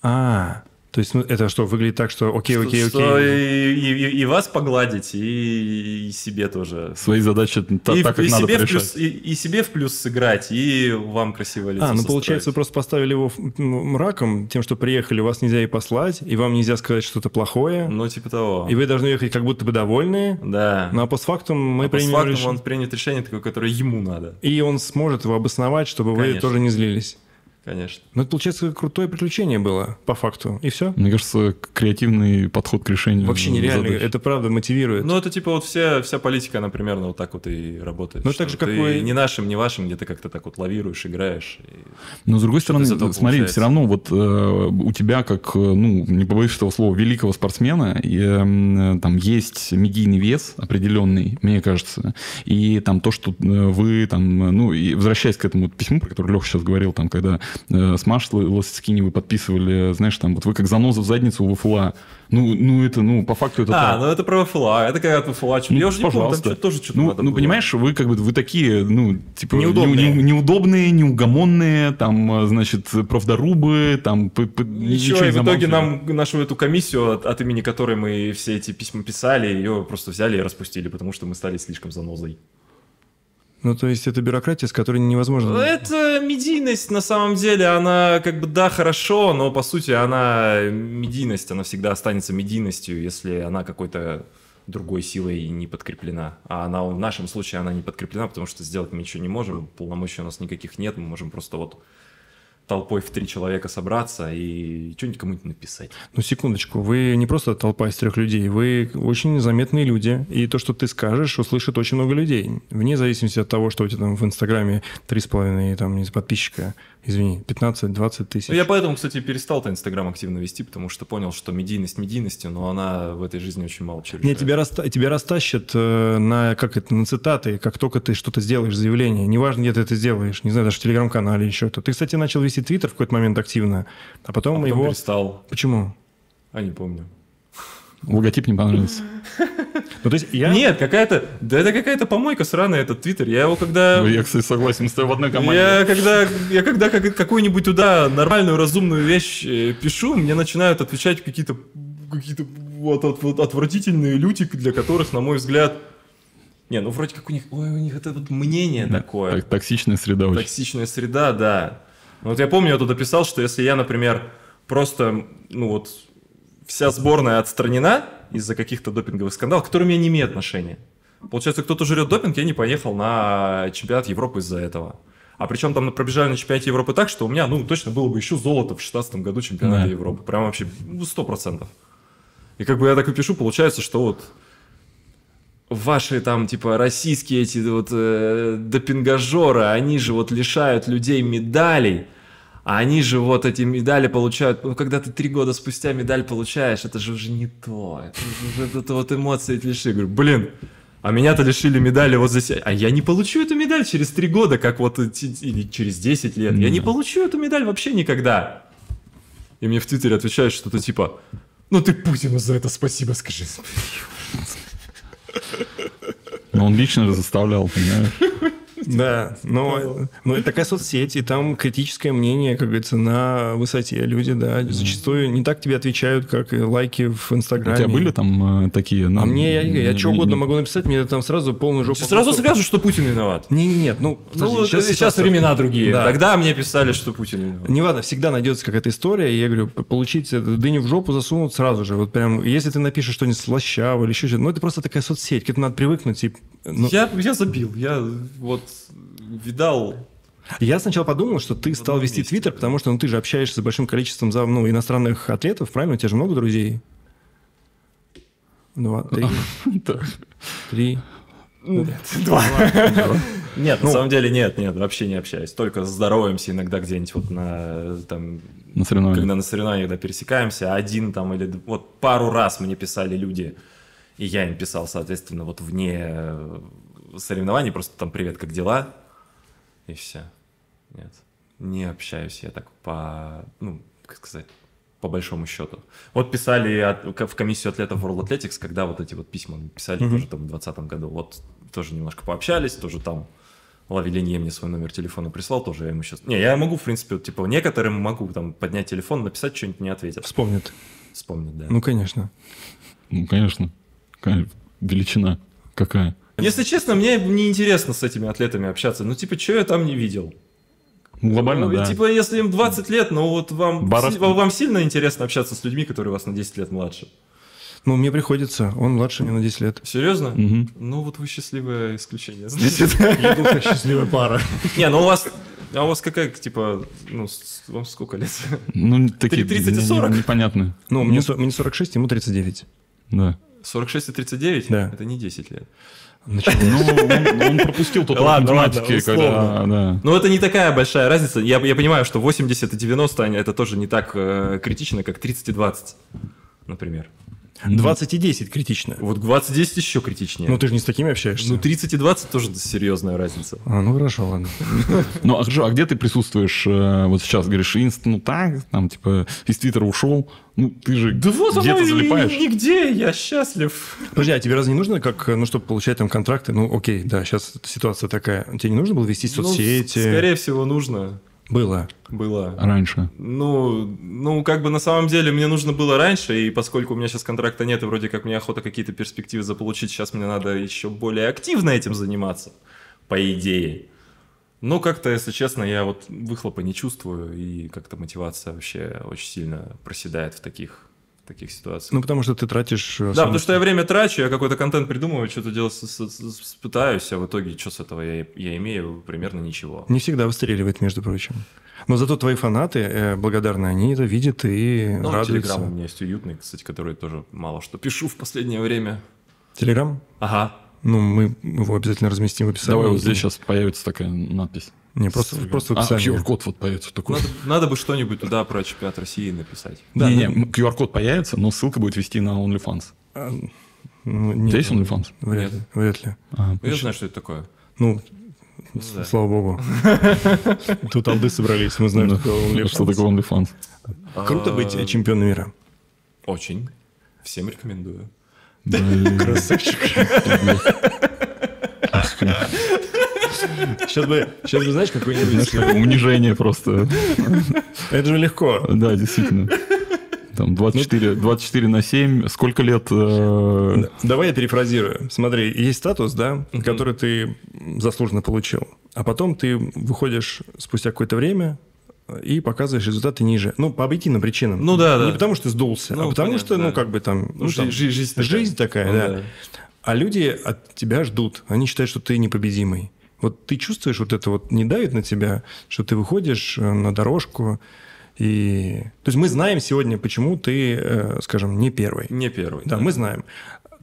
[SPEAKER 2] А, То есть ну, это что, выглядит так, что окей, окей, окей.
[SPEAKER 4] Что и, и- и вас погладить, и, и себе тоже.
[SPEAKER 3] Свои задачи та-
[SPEAKER 4] и,
[SPEAKER 3] так, как
[SPEAKER 4] и
[SPEAKER 3] надо
[SPEAKER 4] себе в
[SPEAKER 3] порешать.
[SPEAKER 4] плюс, и, и себе в плюс сыграть, и вам красиво лицо
[SPEAKER 2] А, ну
[SPEAKER 4] состроить.
[SPEAKER 2] получается, вы просто поставили его мраком, тем, что приехали, вас нельзя и послать, и вам нельзя сказать что-то плохое,
[SPEAKER 4] Ну, типа того.
[SPEAKER 2] и вы должны ехать как будто бы довольные,
[SPEAKER 4] Да.
[SPEAKER 2] ну а постфактум мы
[SPEAKER 4] А
[SPEAKER 2] примем
[SPEAKER 4] постфактум
[SPEAKER 2] решение.
[SPEAKER 4] он принят решение такое, которое ему надо.
[SPEAKER 2] И он сможет его обосновать, чтобы вы
[SPEAKER 4] Конечно.
[SPEAKER 2] тоже не злились.
[SPEAKER 4] Конечно.
[SPEAKER 2] Ну, это, получается, крутое приключение было, по факту. И все.
[SPEAKER 3] Мне кажется, креативный подход к решению.
[SPEAKER 2] Вообще нереально.
[SPEAKER 3] задач.
[SPEAKER 2] Это правда мотивирует.
[SPEAKER 4] Ну, это типа вот вся, вся политика, она примерно вот так вот и работает.
[SPEAKER 2] Ну, так же, как вы-
[SPEAKER 4] не нашим, не вашим, где ты как-то так вот лавируешь, играешь. и-
[SPEAKER 3] Но с другой стороны, смотри,
[SPEAKER 4] получается.
[SPEAKER 3] все равно вот э, у тебя как, э, ну, не побоюсь этого слова, великого спортсмена, и, эм, э, там есть медийный вес определенный, мне кажется, и там то, что э, вы там, э, ну, и возвращаясь к этому вот письму, про которое Леха сейчас говорил, там, когда э, с Машей Лосицкини вы подписывали, знаешь, там, вот вы как заноза в задницу у ВФЛА, ну, ну, это, ну, по факту это
[SPEAKER 4] А,
[SPEAKER 3] так.
[SPEAKER 4] ну это про ФЛА. Это когда ФЛА.
[SPEAKER 3] Ну,
[SPEAKER 4] я уже не помню, там
[SPEAKER 3] пожалуйста.
[SPEAKER 4] что-то тоже что-то
[SPEAKER 3] Ну, ну
[SPEAKER 4] было.
[SPEAKER 3] понимаешь, вы как бы вы такие, ну, типа
[SPEAKER 2] Неудобные.
[SPEAKER 3] не- не- неудобные, неугомонные, там, значит, правдорубы, там, п- п-
[SPEAKER 4] Ничего, и
[SPEAKER 3] не
[SPEAKER 4] в итоге нам нашу эту комиссию, от, от имени которой мы все эти письма писали, ее просто взяли и распустили, потому что мы стали слишком занозой.
[SPEAKER 2] Ну, то есть это бюрократия, с которой невозможно...
[SPEAKER 4] Это медийность, на самом деле, она как бы, да, хорошо, но по сути она медийность, она всегда останется медийностью, если она какой-то другой силой не подкреплена. А она в нашем случае она не подкреплена, потому что сделать мы ничего не можем, полномочий у нас никаких нет, мы можем просто вот толпой в три человека собраться и что-нибудь кому-нибудь написать.
[SPEAKER 2] Ну, секундочку, вы не просто толпа из трех людей, вы очень заметные люди, и то, что ты скажешь, услышит очень много людей. Вне зависимости от того, что у тебя там в Инстаграме 3,5 там, не знаю, подписчика, извини, 15-20 тысяч.
[SPEAKER 4] Ну, я поэтому, кстати, перестал-то Инстаграм активно вести, потому что понял, что медийность медийностью, но она в этой жизни очень мало чего
[SPEAKER 2] Не,
[SPEAKER 4] решает.
[SPEAKER 2] тебя, раста- тебя растащат э, на, как это, на цитаты, как только ты что-то сделаешь, заявление. Неважно, где ты это сделаешь, не знаю, даже в Телеграм-канале или еще-то. Ты, кстати, начал вести Твиттер в какой-то момент активно, а потом
[SPEAKER 4] А потом
[SPEAKER 2] его...
[SPEAKER 4] перестал.
[SPEAKER 2] Почему?
[SPEAKER 4] А не помню.
[SPEAKER 3] Логотип не понравился.
[SPEAKER 2] Ну, то есть я...
[SPEAKER 4] Нет, какая-то... Да это какая-то помойка сраная, этот твиттер. Я его когда...
[SPEAKER 3] Я, кстати, согласен с тобой в одной команде.
[SPEAKER 4] Я когда, я когда как- какую-нибудь туда нормальную, разумную вещь э, пишу, мне начинают отвечать какие-то какие-то вот, вот, вот отвратительные люди, для которых, на мой взгляд... Не, ну вроде как у них... Ой, у них это вот мнение
[SPEAKER 3] Да,
[SPEAKER 4] такое.
[SPEAKER 3] так- токсичная среда очень.
[SPEAKER 4] Токсичная среда, да. Ну, Вот я помню, я туда писал, что если я, например, просто, ну вот, вся сборная отстранена из-за каких-то допинговых скандалов, к которым я не имею отношения. Получается, кто-то жрет допинг, я не поехал на чемпионат Европы из-за этого. А причем там пробежали на чемпионате Европы так, что у меня, ну, точно было бы еще золото в 16 году чемпионата
[SPEAKER 3] Да.
[SPEAKER 4] Европы. Прям вообще ну, 100%. И как бы я так и пишу, получается, что вот ваши там, типа, российские эти вот э, допингажеры, они же вот лишают людей медалей, а они же вот эти медали получают, ну, когда ты три года спустя медаль получаешь, это же уже не то, это уже это вот эмоции лиши. Говорю, блин, а меня-то лишили медали вот себя. А я не получу эту медаль через три года, как вот эти- или через 10 лет. Я не получу эту медаль вообще никогда. И мне в Твиттере отвечают что-то типа, ну ты Путину за это спасибо скажи.
[SPEAKER 3] Но он лично заставлял, понимаешь?
[SPEAKER 2] Да, но, но это такая соцсеть, и там критическое мнение, как говорится, на высоте. Люди, да, зачастую не так тебе отвечают, как и лайки в
[SPEAKER 3] У
[SPEAKER 2] Инстаграме.
[SPEAKER 3] тебя были там э, такие? ну,
[SPEAKER 2] А мне, я, я
[SPEAKER 3] не-
[SPEAKER 2] что
[SPEAKER 3] не-
[SPEAKER 2] угодно
[SPEAKER 3] не-
[SPEAKER 2] могу написать, мне там сразу полную жопу.
[SPEAKER 4] Сразу скажу, что Путин виноват.
[SPEAKER 2] Не, не, нет, ну,
[SPEAKER 4] Ну,
[SPEAKER 2] подожди,
[SPEAKER 4] сейчас, сейчас
[SPEAKER 2] ситуация-
[SPEAKER 4] времена другие.
[SPEAKER 2] Да.
[SPEAKER 4] Тогда мне писали, что Путин виноват.
[SPEAKER 2] Неважно, всегда найдется какая-то история, и я говорю, получить эту дыню в жопу засунут сразу же. Вот прям, если ты напишешь что-нибудь слащавое или еще что-то, ну это просто такая соцсеть, к этому надо привыкнуть. И, ну,
[SPEAKER 4] Я, я забил. Я вот видал.
[SPEAKER 2] Я сначала подумал, что ты стал вести
[SPEAKER 4] месте,
[SPEAKER 2] Твиттер, потому что ну, ты же общаешься с большим количеством за- ну, иностранных атлетов, правильно? У тебя же много друзей. Два, три, три.
[SPEAKER 4] Нет,
[SPEAKER 2] Ну.
[SPEAKER 4] на самом деле нет, нет, вообще не общаюсь. Только здороваемся иногда где-нибудь вот на там,
[SPEAKER 3] На соревнованиях.
[SPEAKER 4] когда на соревнованиях да, пересекаемся, один там или вот пару раз мне писали люди, и я им писал, соответственно, вот вне э, соревнований, просто там привет, как дела, и все. Нет, не общаюсь я так по, ну, как сказать, по большому счету. Вот писали от- в комиссию атлетов World Athletics, когда вот эти вот письма писали
[SPEAKER 2] Мгм.
[SPEAKER 4] тоже там в 2020 году, вот тоже немножко пообщались, тоже там Лавелинье мне свой номер телефона прислал, тоже я ему сейчас... Не, я могу, в принципе, вот, типа, некоторым могу там поднять телефон, написать что-нибудь, не ответят.
[SPEAKER 2] Вспомнит.
[SPEAKER 4] Вспомнить, да.
[SPEAKER 2] Ну, конечно.
[SPEAKER 3] Ну, конечно. Какая величина. Какая?
[SPEAKER 4] Если честно, мне неинтересно с этими атлетами общаться. Ну, типа, что я там не видел?
[SPEAKER 3] Ну, Глобально,
[SPEAKER 4] Ну,
[SPEAKER 3] да.
[SPEAKER 4] Типа, если им 20 лет, ну вот вам,
[SPEAKER 3] Барас-
[SPEAKER 4] си- вам сильно интересно общаться с людьми, которые вас на 10 лет младше.
[SPEAKER 2] Ну, мне приходится. Он младше меня на 10 лет.
[SPEAKER 4] Серьезно?
[SPEAKER 3] Мгм.
[SPEAKER 4] Ну, вот вы счастливое исключение.
[SPEAKER 2] Я счастливая пара.
[SPEAKER 4] Не, ну у вас... А у вас какая, типа, ну, вам сколько лет?
[SPEAKER 3] Ну, такие
[SPEAKER 4] 30 и
[SPEAKER 3] не- не-
[SPEAKER 4] 40?
[SPEAKER 3] непонятные.
[SPEAKER 2] Ну, мне, со- мне 46, ему 39.
[SPEAKER 3] Да.
[SPEAKER 4] 46 и 39?
[SPEAKER 2] Да.
[SPEAKER 4] Это не 10 лет.
[SPEAKER 2] Началось.
[SPEAKER 3] Ну, он, он пропустил тот
[SPEAKER 4] Ладно,
[SPEAKER 3] математики,
[SPEAKER 4] ладно,
[SPEAKER 3] когда... Да.
[SPEAKER 4] Ну, это не такая большая разница. Я, я понимаю, что 80 и 90, они- это тоже не так э, критично, как 30 и 20, например.
[SPEAKER 2] 20 и 10 критично.
[SPEAKER 4] Вот 20 и 10 еще критичнее.
[SPEAKER 2] Ну, ты же не с такими общаешься.
[SPEAKER 4] Ну, 30 и 20 тоже серьезная разница.
[SPEAKER 2] А, ну хорошо, ладно.
[SPEAKER 3] Ну, а, хорошо, а где ты присутствуешь э, вот сейчас? Говоришь, инст, ну так, там, типа, из Твиттера ушел. Ну, ты же
[SPEAKER 4] Да вот
[SPEAKER 3] где-то залипаешь.
[SPEAKER 4] нигде, я счастлив.
[SPEAKER 2] Подожди, а тебе разве не нужно, как, ну, чтобы получать там контракты? Ну, окей, да, сейчас ситуация такая. Тебе не нужно было вести
[SPEAKER 4] Ну,
[SPEAKER 2] соцсети?
[SPEAKER 4] скорее всего, нужно
[SPEAKER 2] Было.
[SPEAKER 4] было.
[SPEAKER 3] Раньше.
[SPEAKER 4] Ну, ну, как бы на самом деле мне нужно было раньше, и поскольку у меня сейчас контракта нет, и вроде как мне охота какие-то перспективы заполучить, сейчас мне надо еще более активно этим заниматься, по идее. Но как-то, если честно, я вот выхлопа не чувствую, и как-то мотивация вообще очень сильно проседает в таких, таких ситуациях.
[SPEAKER 2] Ну, потому что ты тратишь... э,
[SPEAKER 4] да, потому что я время трачу, я какой-то контент придумываю, что-то делать пытаюсь, а в итоге что с этого я, я имею? Примерно ничего.
[SPEAKER 2] Не всегда выстреливает, между прочим. Но зато твои фанаты э, благодарны, они это видят и
[SPEAKER 4] Ну,
[SPEAKER 2] радуются.
[SPEAKER 4] Телеграм у меня есть уютный, кстати, который тоже мало что пишу в последнее время.
[SPEAKER 2] Телеграм?
[SPEAKER 4] Ага.
[SPEAKER 2] Ну, мы его обязательно разместим в описании.
[SPEAKER 3] Давай вот здесь сейчас появится такая надпись.
[SPEAKER 2] Не, просто, просто в
[SPEAKER 3] А,
[SPEAKER 2] описании.
[SPEAKER 3] QR-код вот появится такой.
[SPEAKER 4] Надо, надо бы что-нибудь туда про чемпионат России написать.
[SPEAKER 2] Да,
[SPEAKER 3] не,
[SPEAKER 2] ну-
[SPEAKER 3] не, QR-код появится, но ссылка будет вести на OnlyFans.
[SPEAKER 2] А, ну, нет,
[SPEAKER 3] есть OnlyFans?
[SPEAKER 2] Вряд ли. Вряд ли.
[SPEAKER 3] А,
[SPEAKER 4] Ну, я знаю, что это такое.
[SPEAKER 2] Ну,
[SPEAKER 4] Ну,
[SPEAKER 2] с-
[SPEAKER 4] да.
[SPEAKER 2] слава богу. Тут алды собрались, мы знаем,
[SPEAKER 3] ну,
[SPEAKER 2] что такое OnlyFans.
[SPEAKER 3] OnlyFans?
[SPEAKER 2] Круто быть
[SPEAKER 4] А,
[SPEAKER 2] чемпионом мира.
[SPEAKER 4] Очень. Всем рекомендую.
[SPEAKER 2] Красавчик. Сейчас бы, сейчас бы, знаешь, какой-нибудь...
[SPEAKER 3] Унижение просто.
[SPEAKER 2] Это же легко.
[SPEAKER 3] Да, действительно. Там 24, 24 на 7. Сколько лет? э,
[SPEAKER 2] Давай я перефразирую. Смотри, есть статус, да, который ты заслуженно получил. А потом ты выходишь спустя какое-то время и показываешь результаты ниже. Ну, по объективным причинам.
[SPEAKER 4] Ну да,
[SPEAKER 2] Не
[SPEAKER 4] да.
[SPEAKER 2] потому, что ты сдулся,
[SPEAKER 4] Ну,
[SPEAKER 2] а потому
[SPEAKER 4] понятно,
[SPEAKER 2] что, ну,
[SPEAKER 4] да.
[SPEAKER 2] как бы там...
[SPEAKER 4] Ну,
[SPEAKER 2] ну, там,
[SPEAKER 4] жи- жизнь такая.
[SPEAKER 2] жизнь такая,
[SPEAKER 4] Ну,
[SPEAKER 2] да. А люди от тебя ждут. Они считают, что ты непобедимый. Вот ты чувствуешь вот это вот, не давит на тебя, что ты выходишь э, на дорожку и... То есть мы знаем сегодня, почему ты, э, скажем, не первый.
[SPEAKER 4] Не первый.
[SPEAKER 2] Да, мы знаем.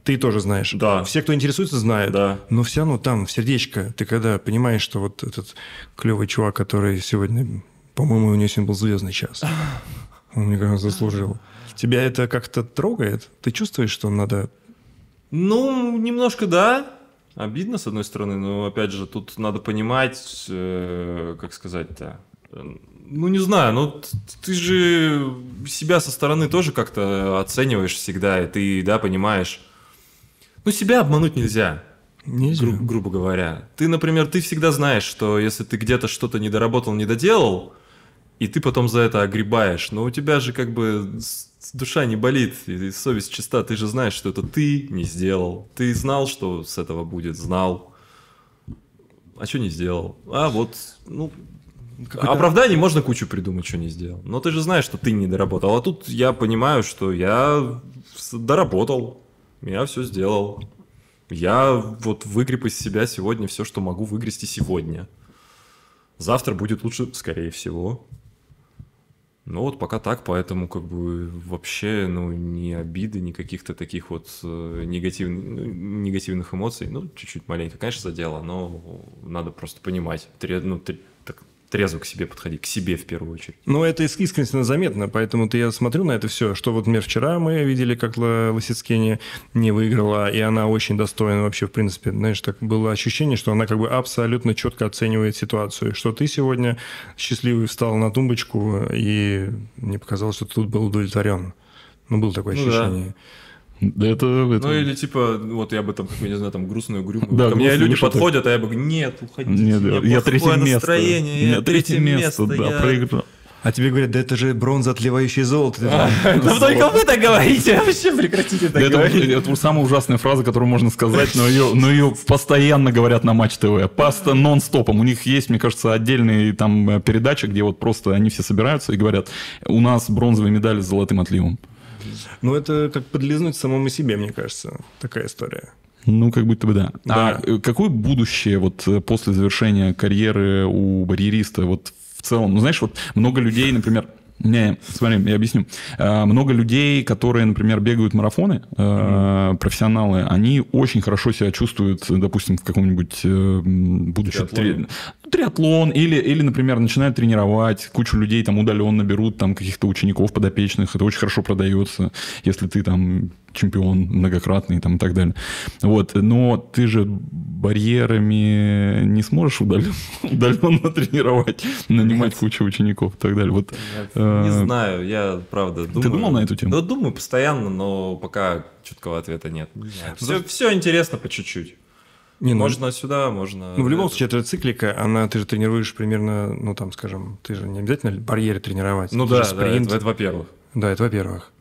[SPEAKER 2] Ты тоже знаешь.
[SPEAKER 4] Да.
[SPEAKER 2] Все, кто интересуется, знают.
[SPEAKER 4] Да.
[SPEAKER 2] Но все равно там, в сердечко, ты когда понимаешь, что вот этот клевый чувак, который сегодня, по-моему, у него сегодня был звездный час. Он, мне кажется, заслужил. Тебя это как-то трогает? Ты чувствуешь, что надо...
[SPEAKER 4] Ну, немножко да. Обидно, с одной стороны, но опять же, тут надо понимать, э, как сказать-то. Ну, не знаю, ну т- ты же себя со стороны тоже как-то оцениваешь всегда, и ты, да, понимаешь. Ну, себя обмануть нельзя.
[SPEAKER 2] Нельзя.
[SPEAKER 4] гру- грубо говоря. Ты, например, ты всегда знаешь, что если ты где-то что-то не доработал, не доделал, и ты потом за это огребаешь, но у тебя же как бы душа не болит, и совесть чиста, ты же знаешь, что это ты не сделал. Ты знал, что с этого будет, знал. А что не сделал? А вот, ну, оправданий можно кучу придумать, что не сделал. Но ты же знаешь, что ты не доработал. А тут я понимаю, что я доработал, я все сделал. Я вот выгреб из себя сегодня все, что могу выгрести сегодня. Завтра будет лучше, скорее всего. Ну вот пока так, поэтому как бы вообще, ну, ни обиды, ни каких-то таких вот э, негативных, ну, негативных эмоций, ну, чуть-чуть маленько, конечно, задело, но надо просто понимать, тре- ну, так трезво к себе подходить, к себе в первую очередь.
[SPEAKER 2] Ну, это иск- искренне заметно, поэтому я смотрю на это все, что вот, например, вчера мы видели, как Лосицкене не выиграла, и она очень достойна вообще, в принципе, знаешь, так было ощущение, что она как бы абсолютно четко оценивает ситуацию, что ты сегодня счастливый встал на тумбочку, и мне показалось, что ты тут был удовлетворен. Ну, было такое
[SPEAKER 4] Ну
[SPEAKER 2] ощущение.
[SPEAKER 3] Да это... это-
[SPEAKER 4] Ну или типа, вот я бы там, какую, не знаю, там грустную угрюмую.
[SPEAKER 3] Да,
[SPEAKER 4] Ко мне люди подходят, а я бы говорю, нет, уходите.
[SPEAKER 3] Нет,
[SPEAKER 4] меня
[SPEAKER 3] я третье место.
[SPEAKER 4] настроение, я третье место,
[SPEAKER 3] да,
[SPEAKER 4] я-
[SPEAKER 3] проиграл.
[SPEAKER 2] А тебе говорят, да это же бронза, отливающая золото. Ты
[SPEAKER 4] Да только вы так говорите, вообще прекратите так
[SPEAKER 3] Это,
[SPEAKER 4] говорить.
[SPEAKER 3] это самая ужасная фраза, которую можно сказать, но ее, но ее постоянно говорят на Матч ТВ. Паста нон-стопом. У них есть, мне кажется, отдельные там э, передачи, где вот просто они все собираются и говорят, у нас бронзовые медали с золотым отливом.
[SPEAKER 2] Ну, это как подлизнуть самому себе, мне кажется, такая история.
[SPEAKER 3] Ну, как будто бы да.
[SPEAKER 2] Да.
[SPEAKER 3] А э, какое будущее вот э, после завершения карьеры у барьериста вот в целом? Ну, знаешь, вот много людей, например, не, смотри, я объясню. Э, Много людей, которые, например, бегают марафоны, э, профессионалы, они очень хорошо себя чувствуют, допустим, в каком-нибудь э, будущем
[SPEAKER 4] Триатлоне.
[SPEAKER 3] Три- триатлон или, или, например, начинают тренировать, кучу людей там удаленно берут там каких-то учеников подопечных, это очень хорошо продается, если ты там чемпион многократный там, и так далее. Вот. Но ты же барьерами не сможешь удаленно, удаленно тренировать, нанимать кучу учеников и так далее. Вот,
[SPEAKER 4] Не
[SPEAKER 3] э,
[SPEAKER 4] знаю, я правда думаю.
[SPEAKER 3] думал на эту тему?
[SPEAKER 4] Да, думаю постоянно, но пока четкого ответа нет. Все, все интересно по чуть-чуть.
[SPEAKER 2] Не, ну,
[SPEAKER 4] Можно сюда, можно...
[SPEAKER 2] Ну, в любом
[SPEAKER 4] это.
[SPEAKER 2] случае, это циклика, она, ты же тренируешь примерно, ну, там, скажем, ты же не обязательно барьеры тренировать.
[SPEAKER 4] Ну да,
[SPEAKER 2] же
[SPEAKER 4] да,
[SPEAKER 2] спринт.
[SPEAKER 4] это, это во-первых.
[SPEAKER 2] Да, это во-первых.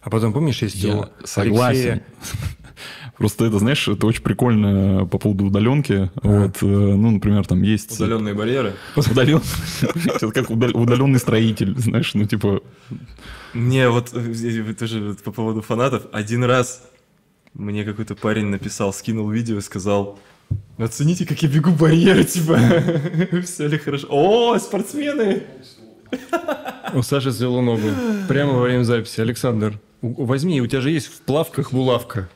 [SPEAKER 2] А потом, помнишь, есть у
[SPEAKER 3] Я согласен.
[SPEAKER 2] Алексея-
[SPEAKER 3] Просто это, знаешь, это очень прикольно по поводу удаленки. Вот, э, ну, например, там есть...
[SPEAKER 4] Удаленные барьеры.
[SPEAKER 3] Удален... Это как удал- удаленный строитель, знаешь, ну, типа...
[SPEAKER 4] Не, вот э, тоже по поводу фанатов. Один раз мне какой-то парень написал, скинул видео и сказал, оцените, как я бегу барьеры, типа, все ли хорошо. О, спортсмены!
[SPEAKER 2] У Саши свело ногу. Прямо во время записи. Александр, возьми, у тебя же есть в плавках булавка.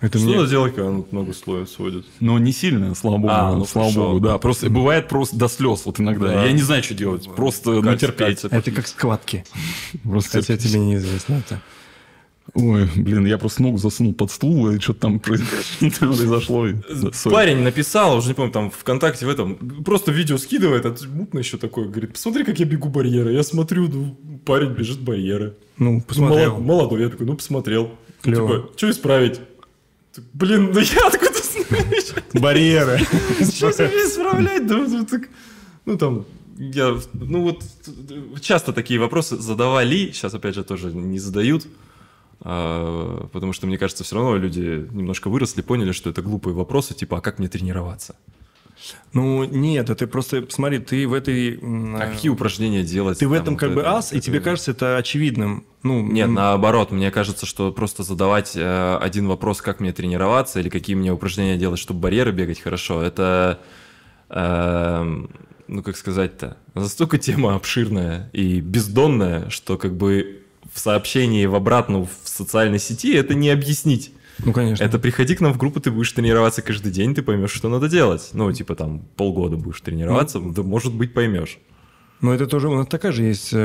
[SPEAKER 2] Это
[SPEAKER 4] Что
[SPEAKER 2] мне...
[SPEAKER 4] надо делать, когда он много слоев сводит?
[SPEAKER 3] Но не сильно, слава богу.
[SPEAKER 4] А, ну
[SPEAKER 3] слава
[SPEAKER 4] хорошо.
[SPEAKER 3] богу, да. Просто бывает просто до слез вот иногда.
[SPEAKER 4] Да.
[SPEAKER 3] Я не знаю, что делать. Просто ну, терпеть.
[SPEAKER 2] Это как складки.
[SPEAKER 3] Просто
[SPEAKER 2] Хотя тебе неизвестно это.
[SPEAKER 3] Ой, блин, я просто ногу засунул под стул, и что-то там произошло. да.
[SPEAKER 4] Парень написал, уже не помню, там ВКонтакте в этом, просто видео скидывает, а мутно еще такое, говорит, посмотри, как я бегу барьеры. Я смотрю, ну, парень бежит барьеры.
[SPEAKER 2] Ну, посмотрел.
[SPEAKER 4] Молод- Молодой, я такой, ну, посмотрел.
[SPEAKER 2] Клево.
[SPEAKER 4] Типа, что исправить? Блин, ну я откуда знаю?
[SPEAKER 2] Барьеры.
[SPEAKER 4] Что тебе исправлять? Да, ну, так, ну, там, я, ну, вот, часто такие вопросы задавали, сейчас, опять же, тоже не задают, потому что, мне кажется, все равно люди немножко выросли, поняли, что это глупые вопросы, типа, а как мне тренироваться?
[SPEAKER 2] Ну, нет, это просто, смотри, ты в этой...
[SPEAKER 4] А
[SPEAKER 2] э,
[SPEAKER 4] какие упражнения делать?
[SPEAKER 2] Ты в
[SPEAKER 4] там,
[SPEAKER 2] этом
[SPEAKER 4] вот
[SPEAKER 2] как бы
[SPEAKER 4] это,
[SPEAKER 2] ас, и
[SPEAKER 4] это.
[SPEAKER 2] тебе кажется это очевидным. Ну,
[SPEAKER 4] Нет, наоборот, мне кажется, что просто задавать э, один вопрос, как мне тренироваться, или какие мне упражнения делать, чтобы барьеры бегать хорошо, это, эм, ну как сказать-то, настолько тема обширная и бездонная, что как бы в сообщении в обратную в социальной сети это не объяснить.
[SPEAKER 2] ну, конечно.
[SPEAKER 4] Это приходи к нам в группу, ты будешь тренироваться каждый день, ты поймешь, что надо делать. Ну, типа там полгода будешь тренироваться, да, может быть, поймешь.
[SPEAKER 2] Но это тоже, у нас такая же есть э,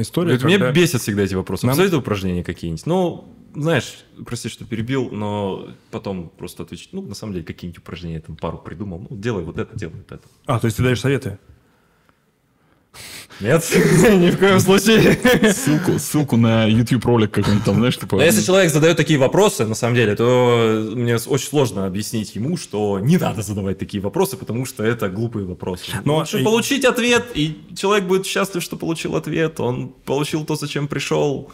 [SPEAKER 2] история,
[SPEAKER 4] Говорит,
[SPEAKER 2] когда-
[SPEAKER 4] Меня бесят всегда эти вопросы.
[SPEAKER 2] Нам-
[SPEAKER 4] Посоветуй упражнения какие-нибудь. Ну, знаешь, прости, что перебил, но потом просто отвечать. Ну, на самом деле, какие-нибудь упражнения, там пару придумал. Ну, делай вот это, делай вот это.
[SPEAKER 2] А, то есть ты даешь советы?
[SPEAKER 4] Нет, ни в коем случае.
[SPEAKER 3] Ссылку, ссылку на YouTube ролик какой-нибудь там, знаешь, типа...
[SPEAKER 4] Но если человек задает такие вопросы, на самом деле, то мне очень сложно объяснить ему, что не надо задавать такие вопросы, потому что это глупые вопросы.
[SPEAKER 2] Но-
[SPEAKER 4] Лучше получить ответ, и человек будет счастлив, что получил ответ, он получил то, зачем пришел.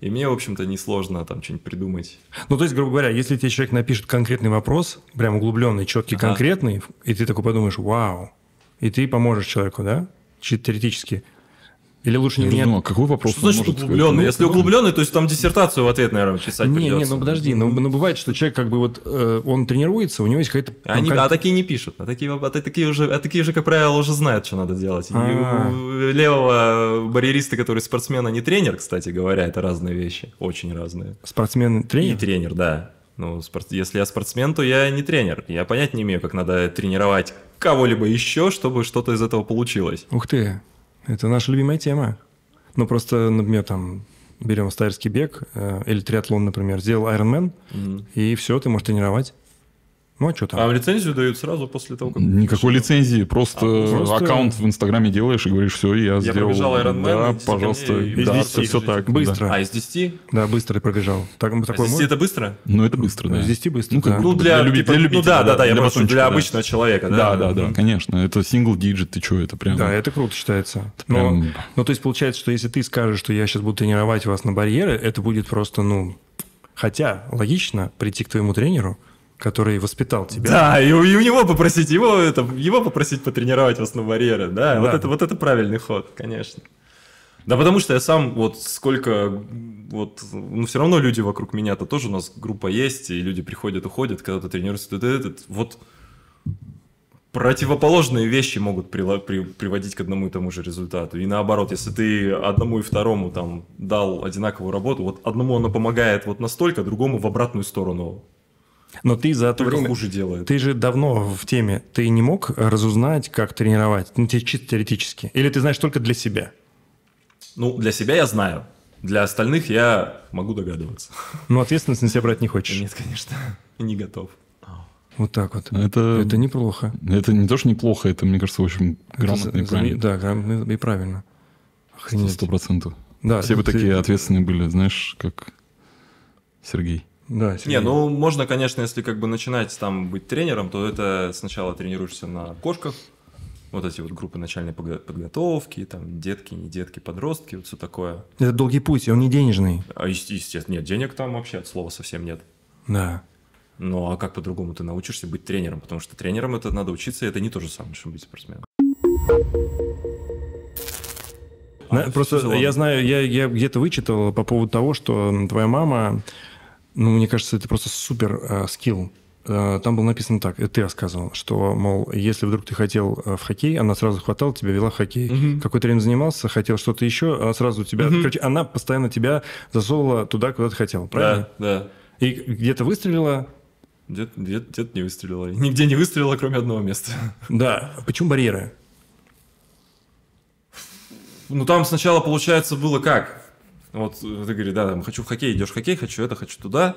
[SPEAKER 4] И мне, в общем-то, несложно там что-нибудь придумать.
[SPEAKER 2] Ну, то есть, грубо говоря, если тебе человек напишет конкретный вопрос, прям углубленный, четкий,
[SPEAKER 4] Ага.
[SPEAKER 2] конкретный, и ты такой подумаешь, вау, и ты поможешь человеку, да? Чисто теоретически. Или лучше не...
[SPEAKER 3] не знаю, какой вопрос
[SPEAKER 4] Что значит углубленный?
[SPEAKER 3] Ну,
[SPEAKER 4] Если углубленный, то есть там диссертацию в ответ, наверное, писать
[SPEAKER 2] Не,
[SPEAKER 4] придется.
[SPEAKER 2] не, ну подожди, ну, ну бывает, что человек как бы вот, э, он тренируется, у него есть какая-то... там,
[SPEAKER 4] Они,
[SPEAKER 2] как-
[SPEAKER 4] а такие не пишут, а такие, а такие уже, а такие уже, как правило, уже знают, что надо делать. И
[SPEAKER 2] А.
[SPEAKER 4] у левого барьериста, который спортсмен, а не тренер, кстати говоря, это разные вещи, очень разные.
[SPEAKER 2] Спортсмен
[SPEAKER 4] И
[SPEAKER 2] тренер,
[SPEAKER 4] да. Ну, спорт- если я спортсмен, то я не тренер. Я понять не имею, как надо тренировать кого-либо еще, чтобы что-то из этого получилось.
[SPEAKER 2] Ух ты, это наша любимая тема. Ну, просто, например, там, берем стайерский бег э, или триатлон, например, сделал Ironman, и все, ты можешь тренировать. Ну а что там?
[SPEAKER 4] А лицензию дают сразу после того, как...
[SPEAKER 3] Никакой лицензии, просто,
[SPEAKER 4] А,
[SPEAKER 2] просто-
[SPEAKER 3] аккаунт в Инстаграме делаешь и говоришь, все, я, сделал.
[SPEAKER 4] пробежал Iron Man,
[SPEAKER 3] Да, пожалуйста.
[SPEAKER 4] мне и
[SPEAKER 3] Да,
[SPEAKER 2] без
[SPEAKER 3] все,
[SPEAKER 2] десяти
[SPEAKER 3] все так.
[SPEAKER 2] Быстро.
[SPEAKER 4] А, из 10?
[SPEAKER 2] Да, быстро пробежал. Так,
[SPEAKER 4] А
[SPEAKER 2] такой
[SPEAKER 4] из 10
[SPEAKER 2] можно?
[SPEAKER 4] это быстро?
[SPEAKER 3] Да. Ну, это быстро, да.
[SPEAKER 2] С 10 быстро,
[SPEAKER 3] Ну, как
[SPEAKER 2] да.
[SPEAKER 3] бы
[SPEAKER 4] Ну, для,
[SPEAKER 3] Для люби-
[SPEAKER 4] типа,
[SPEAKER 3] для
[SPEAKER 4] ну
[SPEAKER 3] любителя,
[SPEAKER 4] да, да,
[SPEAKER 3] да,
[SPEAKER 4] да, я
[SPEAKER 3] для
[SPEAKER 4] просто для
[SPEAKER 3] батончика, да.
[SPEAKER 4] обычного человека, да?
[SPEAKER 3] Да, да, да,
[SPEAKER 4] Мгм.
[SPEAKER 3] конечно. Это single digit, ты что, это прям...
[SPEAKER 2] Да, это круто считается. Но,
[SPEAKER 3] прям-
[SPEAKER 2] ну, то есть получается, что если ты скажешь, что я сейчас буду тренировать вас на барьеры, это будет просто, ну... Хотя логично прийти к твоему тренеру, который воспитал тебя.
[SPEAKER 4] Да, и у, и у него попросить, его, это, его попросить потренировать вас на барьеры, да, Вот,
[SPEAKER 2] Да.
[SPEAKER 4] это, вот это правильный ход, конечно. Да потому что я сам, вот сколько, вот, ну все равно люди вокруг меня-то тоже у нас группа есть, и люди приходят, уходят, когда ты тренируешься, ты- ты- ты- вот противоположные вещи могут прила- при- приводить к одному и тому же результату. И наоборот, если ты одному и второму там дал одинаковую работу, вот одному оно помогает вот настолько, другому в обратную сторону
[SPEAKER 2] Но ты за это
[SPEAKER 4] только
[SPEAKER 2] время...
[SPEAKER 4] хуже делает.
[SPEAKER 2] Ты же давно в теме. Ты не мог разузнать, как тренировать? Ну, чисто теоретически. Или ты знаешь только для себя?
[SPEAKER 4] Ну, для себя я знаю. Для остальных я могу догадываться.
[SPEAKER 2] Но ответственность на себя брать не хочешь.
[SPEAKER 4] Нет, конечно, не готов.
[SPEAKER 2] Вот так вот.
[SPEAKER 3] Это,
[SPEAKER 2] Это неплохо.
[SPEAKER 3] это не то, что неплохо, это, мне кажется, очень грамотно
[SPEAKER 2] Это
[SPEAKER 3] и правильно.
[SPEAKER 2] Да, грамотно и правильно. Охренеть.
[SPEAKER 3] Сто процентов.
[SPEAKER 2] Да,
[SPEAKER 3] Все бы
[SPEAKER 2] ты-
[SPEAKER 3] такие ответственные были, знаешь, как Сергей.
[SPEAKER 2] Да,
[SPEAKER 4] Не,
[SPEAKER 2] Сергей.
[SPEAKER 4] ну можно, конечно, если как бы начинать там быть тренером, то это сначала тренируешься на кошках, вот эти вот группы начальной подготовки, там детки, не детки, подростки, вот все такое.
[SPEAKER 2] Это долгий путь, и он не денежный.
[SPEAKER 4] А есте- естественно, нет, денег там вообще от слова совсем нет.
[SPEAKER 2] Да.
[SPEAKER 4] Ну а как по-другому ты научишься быть тренером? Потому что тренером это надо учиться, и это не то же самое, что быть спортсменом. А,
[SPEAKER 2] Просто я знаю, я, я где-то вычитал по поводу того, что твоя мама, ну, мне кажется, это просто супер э, скилл. Э, Там было написано так, это ты рассказывал, что, мол, если вдруг ты хотел э, в хоккей, она сразу хватала тебя, вела в хоккей.
[SPEAKER 4] Мгм.
[SPEAKER 2] Какое-то время занимался, хотел что-то еще, она сразу тебя...
[SPEAKER 4] Мгм.
[SPEAKER 2] Короче, она постоянно тебя засовывала туда, куда ты хотел, правильно?
[SPEAKER 4] Да, да.
[SPEAKER 2] И где-то выстрелила,
[SPEAKER 4] Где-то где где не выстрелила. Нигде не выстрелила, кроме одного места.
[SPEAKER 2] да. Почему барьеры?
[SPEAKER 4] Ну, там сначала, получается, было как? Вот э, ты говоришь, да, там, хочу в хоккей, идешь в хоккей, хочу это, хочу туда.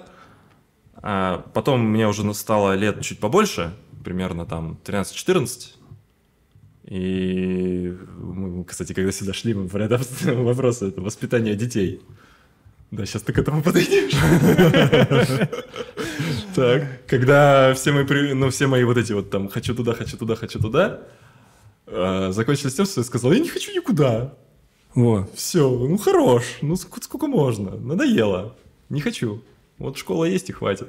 [SPEAKER 4] А потом мне уже стало лет чуть побольше, примерно там 13-14. И мы, кстати, когда сюда шли, мы про это вопросы, это воспитание детей. Да, сейчас ты к этому подойдешь. Так, когда все мои, ну, все мои вот эти вот там «хочу туда, хочу туда, хочу туда», э, закончились тем, что я сказал «я не хочу никуда».
[SPEAKER 2] Во.
[SPEAKER 4] Все, ну хорош, ну ск- сколько можно, надоело, не хочу. Вот школа есть и хватит.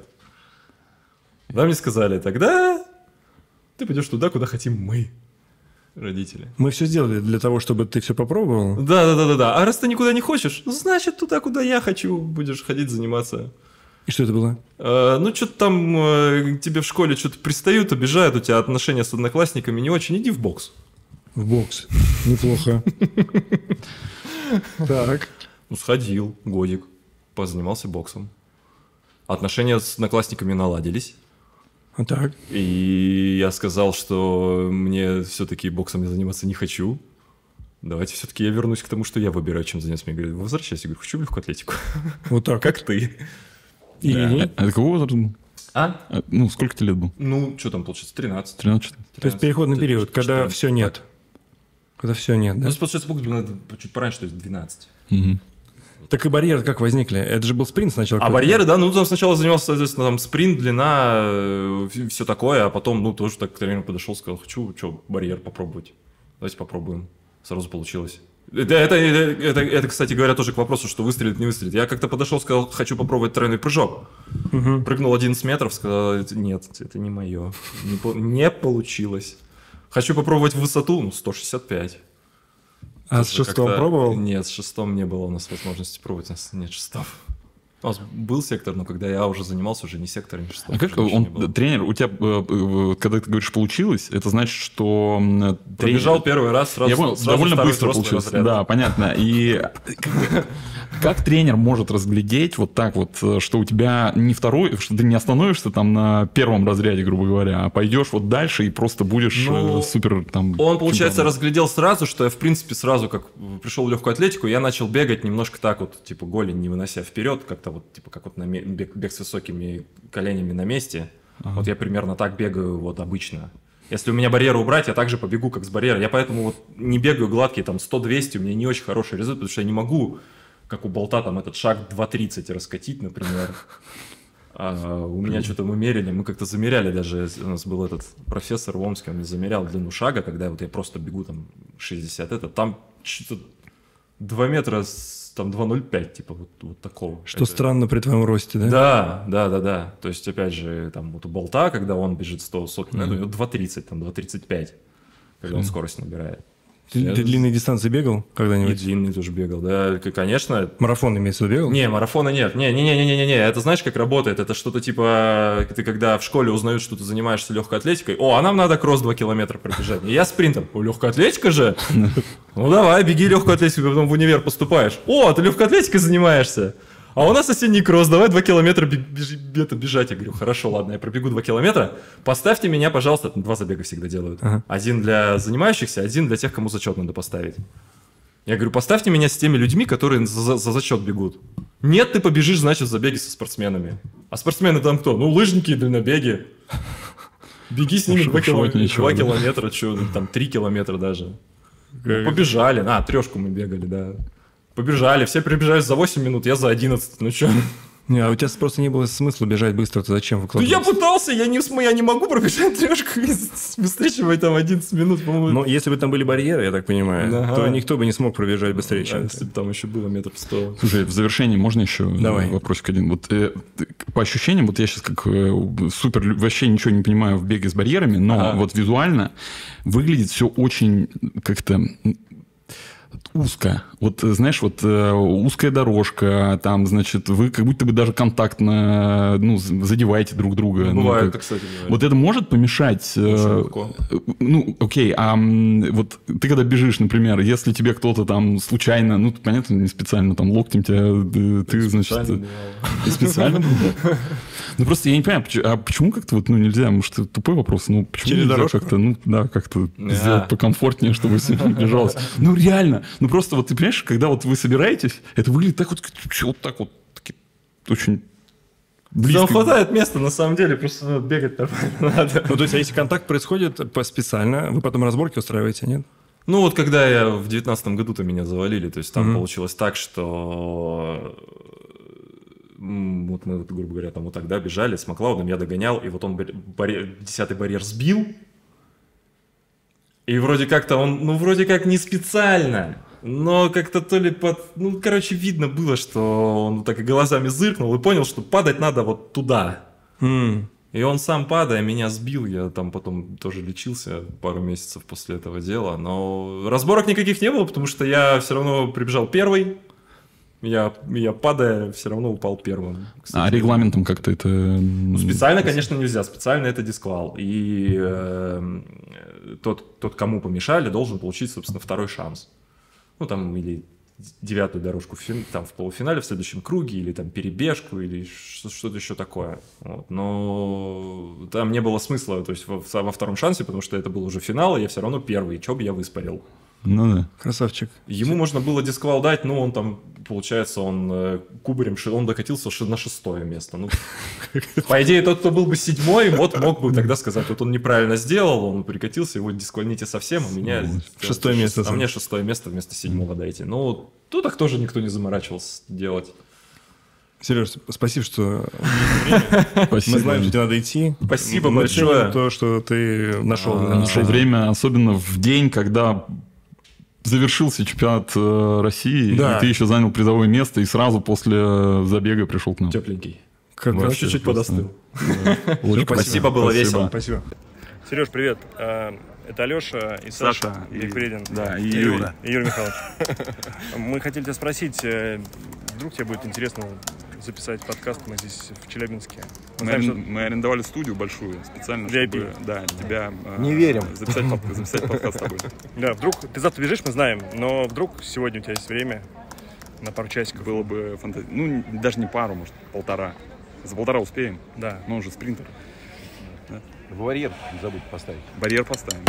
[SPEAKER 4] Да, мне сказали, тогда ты пойдешь туда, куда хотим мы, родители.
[SPEAKER 2] Мы все сделали для того, чтобы ты все попробовал.
[SPEAKER 4] Да, да, да, да, да. А раз ты никуда не хочешь, значит туда, куда я хочу, будешь ходить заниматься.
[SPEAKER 2] И что это было?
[SPEAKER 4] Э, ну, что-то там э, тебе в школе что-то пристают, обижают, у тебя отношения с одноклассниками не очень, иди в бокс.
[SPEAKER 2] В бокс. Неплохо. Так.
[SPEAKER 4] Ну, сходил, годик, позанимался боксом. Отношения с одноклассниками наладились.
[SPEAKER 2] А так.
[SPEAKER 4] И я сказал, что мне все-таки боксом я заниматься не хочу. Давайте все-таки я вернусь к тому, что я выбираю, чем заняться. Мне говорят, возвращайся. Я говорю, хочу в легкую атлетику.
[SPEAKER 2] Вот так.
[SPEAKER 4] Как ты.
[SPEAKER 2] И
[SPEAKER 3] А это какого возраста был?
[SPEAKER 4] А?
[SPEAKER 3] А, Ну, сколько тебе лет был?
[SPEAKER 4] Ну, что там получится? 13.
[SPEAKER 3] 13
[SPEAKER 2] То есть переходный период, когда
[SPEAKER 4] 14.
[SPEAKER 2] все нет. Когда все нет, да?
[SPEAKER 4] Ну, получается, был надо чуть пораньше, то есть 12.
[SPEAKER 3] Мгм.
[SPEAKER 2] Так и барьеры как возникли? Это же был спринт сначала.
[SPEAKER 4] А барьеры, да, ну там сначала занимался, соответственно, там спринт, длина, все такое, а потом, ну, тоже так к тренеру подошел, сказал, хочу, что, барьер попробовать. Давайте попробуем. Сразу получилось. Это, это, это, это, кстати говоря, тоже к вопросу, что выстрелит, не выстрелит. Я как-то подошел, сказал, хочу попробовать тройной прыжок.
[SPEAKER 2] Мгм.
[SPEAKER 4] Прыгнул 11 метров, сказал, «Это- нет, это не мое. Не, не получилось. Хочу попробовать высоту, ну, 165.
[SPEAKER 2] А с
[SPEAKER 4] как-то-
[SPEAKER 2] пробовал?
[SPEAKER 4] Нет, с шестом не было у нас возможности пробовать, у нас нет шестов. У нас был сектор, но когда я уже занимался, уже ни сектора, ни шестов.
[SPEAKER 3] А как
[SPEAKER 4] не
[SPEAKER 3] он, тренер, у тебя, э, э, когда ты говоришь получилось, это значит, что м, тренер-
[SPEAKER 4] Пробежал первый раз, сразу,
[SPEAKER 3] Я понял,
[SPEAKER 4] сразу
[SPEAKER 3] довольно быстро получилось.
[SPEAKER 4] разряд.
[SPEAKER 3] Да, понятно. И как, тренер может разглядеть вот так вот, э, что у тебя не второй, что ты не остановишься там на первом разряде, грубо говоря, а пойдешь вот дальше и просто будешь
[SPEAKER 4] Ну,
[SPEAKER 3] супер там.
[SPEAKER 4] Он, получается,
[SPEAKER 3] чемпионом?
[SPEAKER 4] разглядел сразу, что я, в принципе, сразу, как пришел в легкую атлетику, я начал бегать немножко так вот, типа, голень не вынося вперед, как-то вот, типа, как вот на бег, бег с высокими коленями на месте. Вот я примерно так бегаю вот обычно. Если у меня барьеры убрать, я также побегу, как с барьера. Я поэтому вот не бегаю гладкий, там 100-200, у меня не очень хороший результат, потому что я не могу, как у болта, там этот шаг 2.30 раскатить, например. А у меня что-то мы мерили, мы как-то замеряли даже, у нас был этот профессор в Омске, он мне замерял длину шага, когда вот я просто бегу там 60, это там что-то 2 метра, с- там 2,05, типа вот, вот такого.
[SPEAKER 2] Что
[SPEAKER 4] Это-
[SPEAKER 2] странно при твоем росте, да?
[SPEAKER 4] да, да, да, да. То есть, опять же, там вот у болта, когда он бежит 100 соток, у него 2.30, там 2.35, когда он скорость набирает.
[SPEAKER 2] Ты, ты длинные дистанции бегал
[SPEAKER 4] И
[SPEAKER 2] когда-нибудь?
[SPEAKER 4] длинный тоже бегал, да, конечно.
[SPEAKER 2] Марафон имеется в виду бегал?
[SPEAKER 4] Не, марафона нет. Не, не, не, не, не, не, не. Это знаешь, как работает? Это что-то типа, ты когда в школе узнаешь, что ты занимаешься легкой атлетикой, о, а нам надо кросс 2 километра пробежать. И я спринтер. О, легкая атлетика же? Ну давай, беги легкую атлетику, потом в универ поступаешь. О, ты легкой атлетикой занимаешься? А у нас осенний кросс, давай 2 километра бежать. Я говорю, хорошо, ладно, я пробегу 2 километра. Поставьте меня, пожалуйста. Два забега всегда делают.
[SPEAKER 2] Ага.
[SPEAKER 4] Один для занимающихся, один для тех, кому зачет надо поставить. Я говорю, поставьте меня с теми людьми, которые за, за- за зачет бегут. Нет, ты побежишь, значит, в забеги со спортсменами. А спортсмены там кто? Ну, лыжники и дальнобеги. Беги с ними
[SPEAKER 3] Ш-
[SPEAKER 4] 2 километра, километра, что, там 3 километра даже. Ну, побежали, на, трешку мы бегали, да. Побежали, все прибежали за 8 минут, я за 11, ну что?
[SPEAKER 2] Не, а у тебя просто не было смысла бежать быстро, ты зачем
[SPEAKER 4] Ну
[SPEAKER 2] выкладываться?
[SPEAKER 4] я пытался, я не, я не могу пробежать трешку быстрее, чем там 11 минут, по-моему.
[SPEAKER 2] Но если бы там были барьеры, я так понимаю,
[SPEAKER 4] Ага.
[SPEAKER 2] то никто бы не смог пробежать быстрее,
[SPEAKER 4] А
[SPEAKER 2] чем
[SPEAKER 4] если бы там еще было метров 100.
[SPEAKER 3] Слушай, в завершении можно еще
[SPEAKER 2] Давай.
[SPEAKER 3] вопросик один? Вот э, по ощущениям, вот я сейчас как э, супер вообще ничего не понимаю в беге с барьерами, но
[SPEAKER 4] Ага.
[SPEAKER 3] вот визуально выглядит все очень как-то узко. Вот, э, знаешь, вот э, узкая дорожка, там, значит, вы как будто бы даже контактно, ну, задеваете друг друга. Ну,
[SPEAKER 4] Бывает,
[SPEAKER 3] как-
[SPEAKER 4] так, кстати, бывает.
[SPEAKER 3] Вот это может помешать? э, э, Ну, окей, а вот ты когда бежишь, например, если тебе кто-то там случайно, ну, понятно, не специально, там, локтем тебя, ты, значит...
[SPEAKER 4] Специально
[SPEAKER 3] Специально? Ну, просто я не понимаю, а почему как-то вот, ну, нельзя, может, это тупой вопрос, ну, почему нельзя как-то, ну, да, как-то сделать покомфортнее, чтобы все бежалось? Ну, реально, ну, просто вот ты понимаешь, когда вот вы собираетесь, это выглядит так вот, вот так вот, таки очень близко.
[SPEAKER 4] Там хватает места, на самом деле, просто ну, бегать нормально надо.
[SPEAKER 2] Ну, то есть, а если контакт происходит по- специально, вы потом разборки устраиваете, нет?
[SPEAKER 4] Ну вот когда я в девятнадцатом году-то меня завалили, то есть там получилось так, что вот мы, вот, грубо говоря, там вот тогда бежали с Маклаудом, я догонял, и вот он барь- барьер- десятый барьер сбил, и вроде как-то он, ну вроде как не специально, но как-то то ли под, ну короче видно было, что он так и глазами зыркнул и понял, что падать надо вот туда.
[SPEAKER 2] М.
[SPEAKER 4] И он сам падая меня сбил, я там потом тоже лечился пару месяцев после этого дела, но разборок никаких не было, потому что я все равно прибежал первый, я, я падая все равно упал первым.
[SPEAKER 3] А
[SPEAKER 4] Кстати,
[SPEAKER 3] регламентом как-то это...
[SPEAKER 4] ну, специально, конечно, нельзя, специально это дисквал. И э, тот, тот, кому помешали, должен получить, собственно, второй шанс. Ну, там, или девятую дорожку в, фин- там, в полуфинале в следующем круге, или там перебежку, или что-то еще такое. Вот. Но там не было смысла, то есть во, во втором шансе, потому что это был уже финал, и я все равно первый, что бы я выспарил.
[SPEAKER 3] Ну да.
[SPEAKER 2] Красавчик.
[SPEAKER 4] Ему можно было дисквал дать, но он там, получается, он э, кубарем, он докатился на шестое место. Ну, по идее, тот, кто был бы седьмой, вот мог бы тогда сказать, вот он неправильно сделал, он прикатился, его дисквальните совсем, а меня...
[SPEAKER 2] Шестое место.
[SPEAKER 4] А мне шестое место вместо седьмого дайте. Ну, тут так тоже никто не заморачивался делать.
[SPEAKER 2] Сереж, спасибо, что
[SPEAKER 3] Спасибо.
[SPEAKER 2] мы знаем, что тебе надо идти.
[SPEAKER 4] Спасибо
[SPEAKER 2] Мы
[SPEAKER 4] большое.
[SPEAKER 2] то, что ты нашел.
[SPEAKER 4] А.
[SPEAKER 3] Нашел время, особенно в день, когда завершился чемпионат э, России,
[SPEAKER 2] Да.
[SPEAKER 3] и ты еще занял призовое место, и сразу после э, забега пришел к нам.
[SPEAKER 4] Тепленький.
[SPEAKER 2] Как
[SPEAKER 3] Вообще
[SPEAKER 2] вообще
[SPEAKER 4] Чуть-чуть подостыл. Спасибо, было весело.
[SPEAKER 2] Спасибо. Сереж, привет. А, Это Алеша и Саша,
[SPEAKER 7] Саша и-
[SPEAKER 2] Бекбредин.
[SPEAKER 7] да, и
[SPEAKER 2] И
[SPEAKER 7] Юра.
[SPEAKER 2] И Юрий Михайлович. Мы хотели тебя спросить, э, вдруг тебе будет интересно записать подкаст, мы здесь в Челябинске. Мы знаем,
[SPEAKER 7] арен- мы арендовали студию большую специально,
[SPEAKER 2] VIP.
[SPEAKER 7] чтобы да, тебя э,
[SPEAKER 8] Не верим.
[SPEAKER 7] Записать, под- записать подкаст с тобой.
[SPEAKER 2] Да, вдруг ты завтра бежишь, мы знаем, но вдруг сегодня у тебя есть время на пару часиков.
[SPEAKER 7] Было бы фантазия. Ну, даже не пару, может, полтора. За полтора успеем,
[SPEAKER 2] Да.
[SPEAKER 7] но он же спринтер.
[SPEAKER 8] Барьер не забудь поставить.
[SPEAKER 7] Барьер поставим.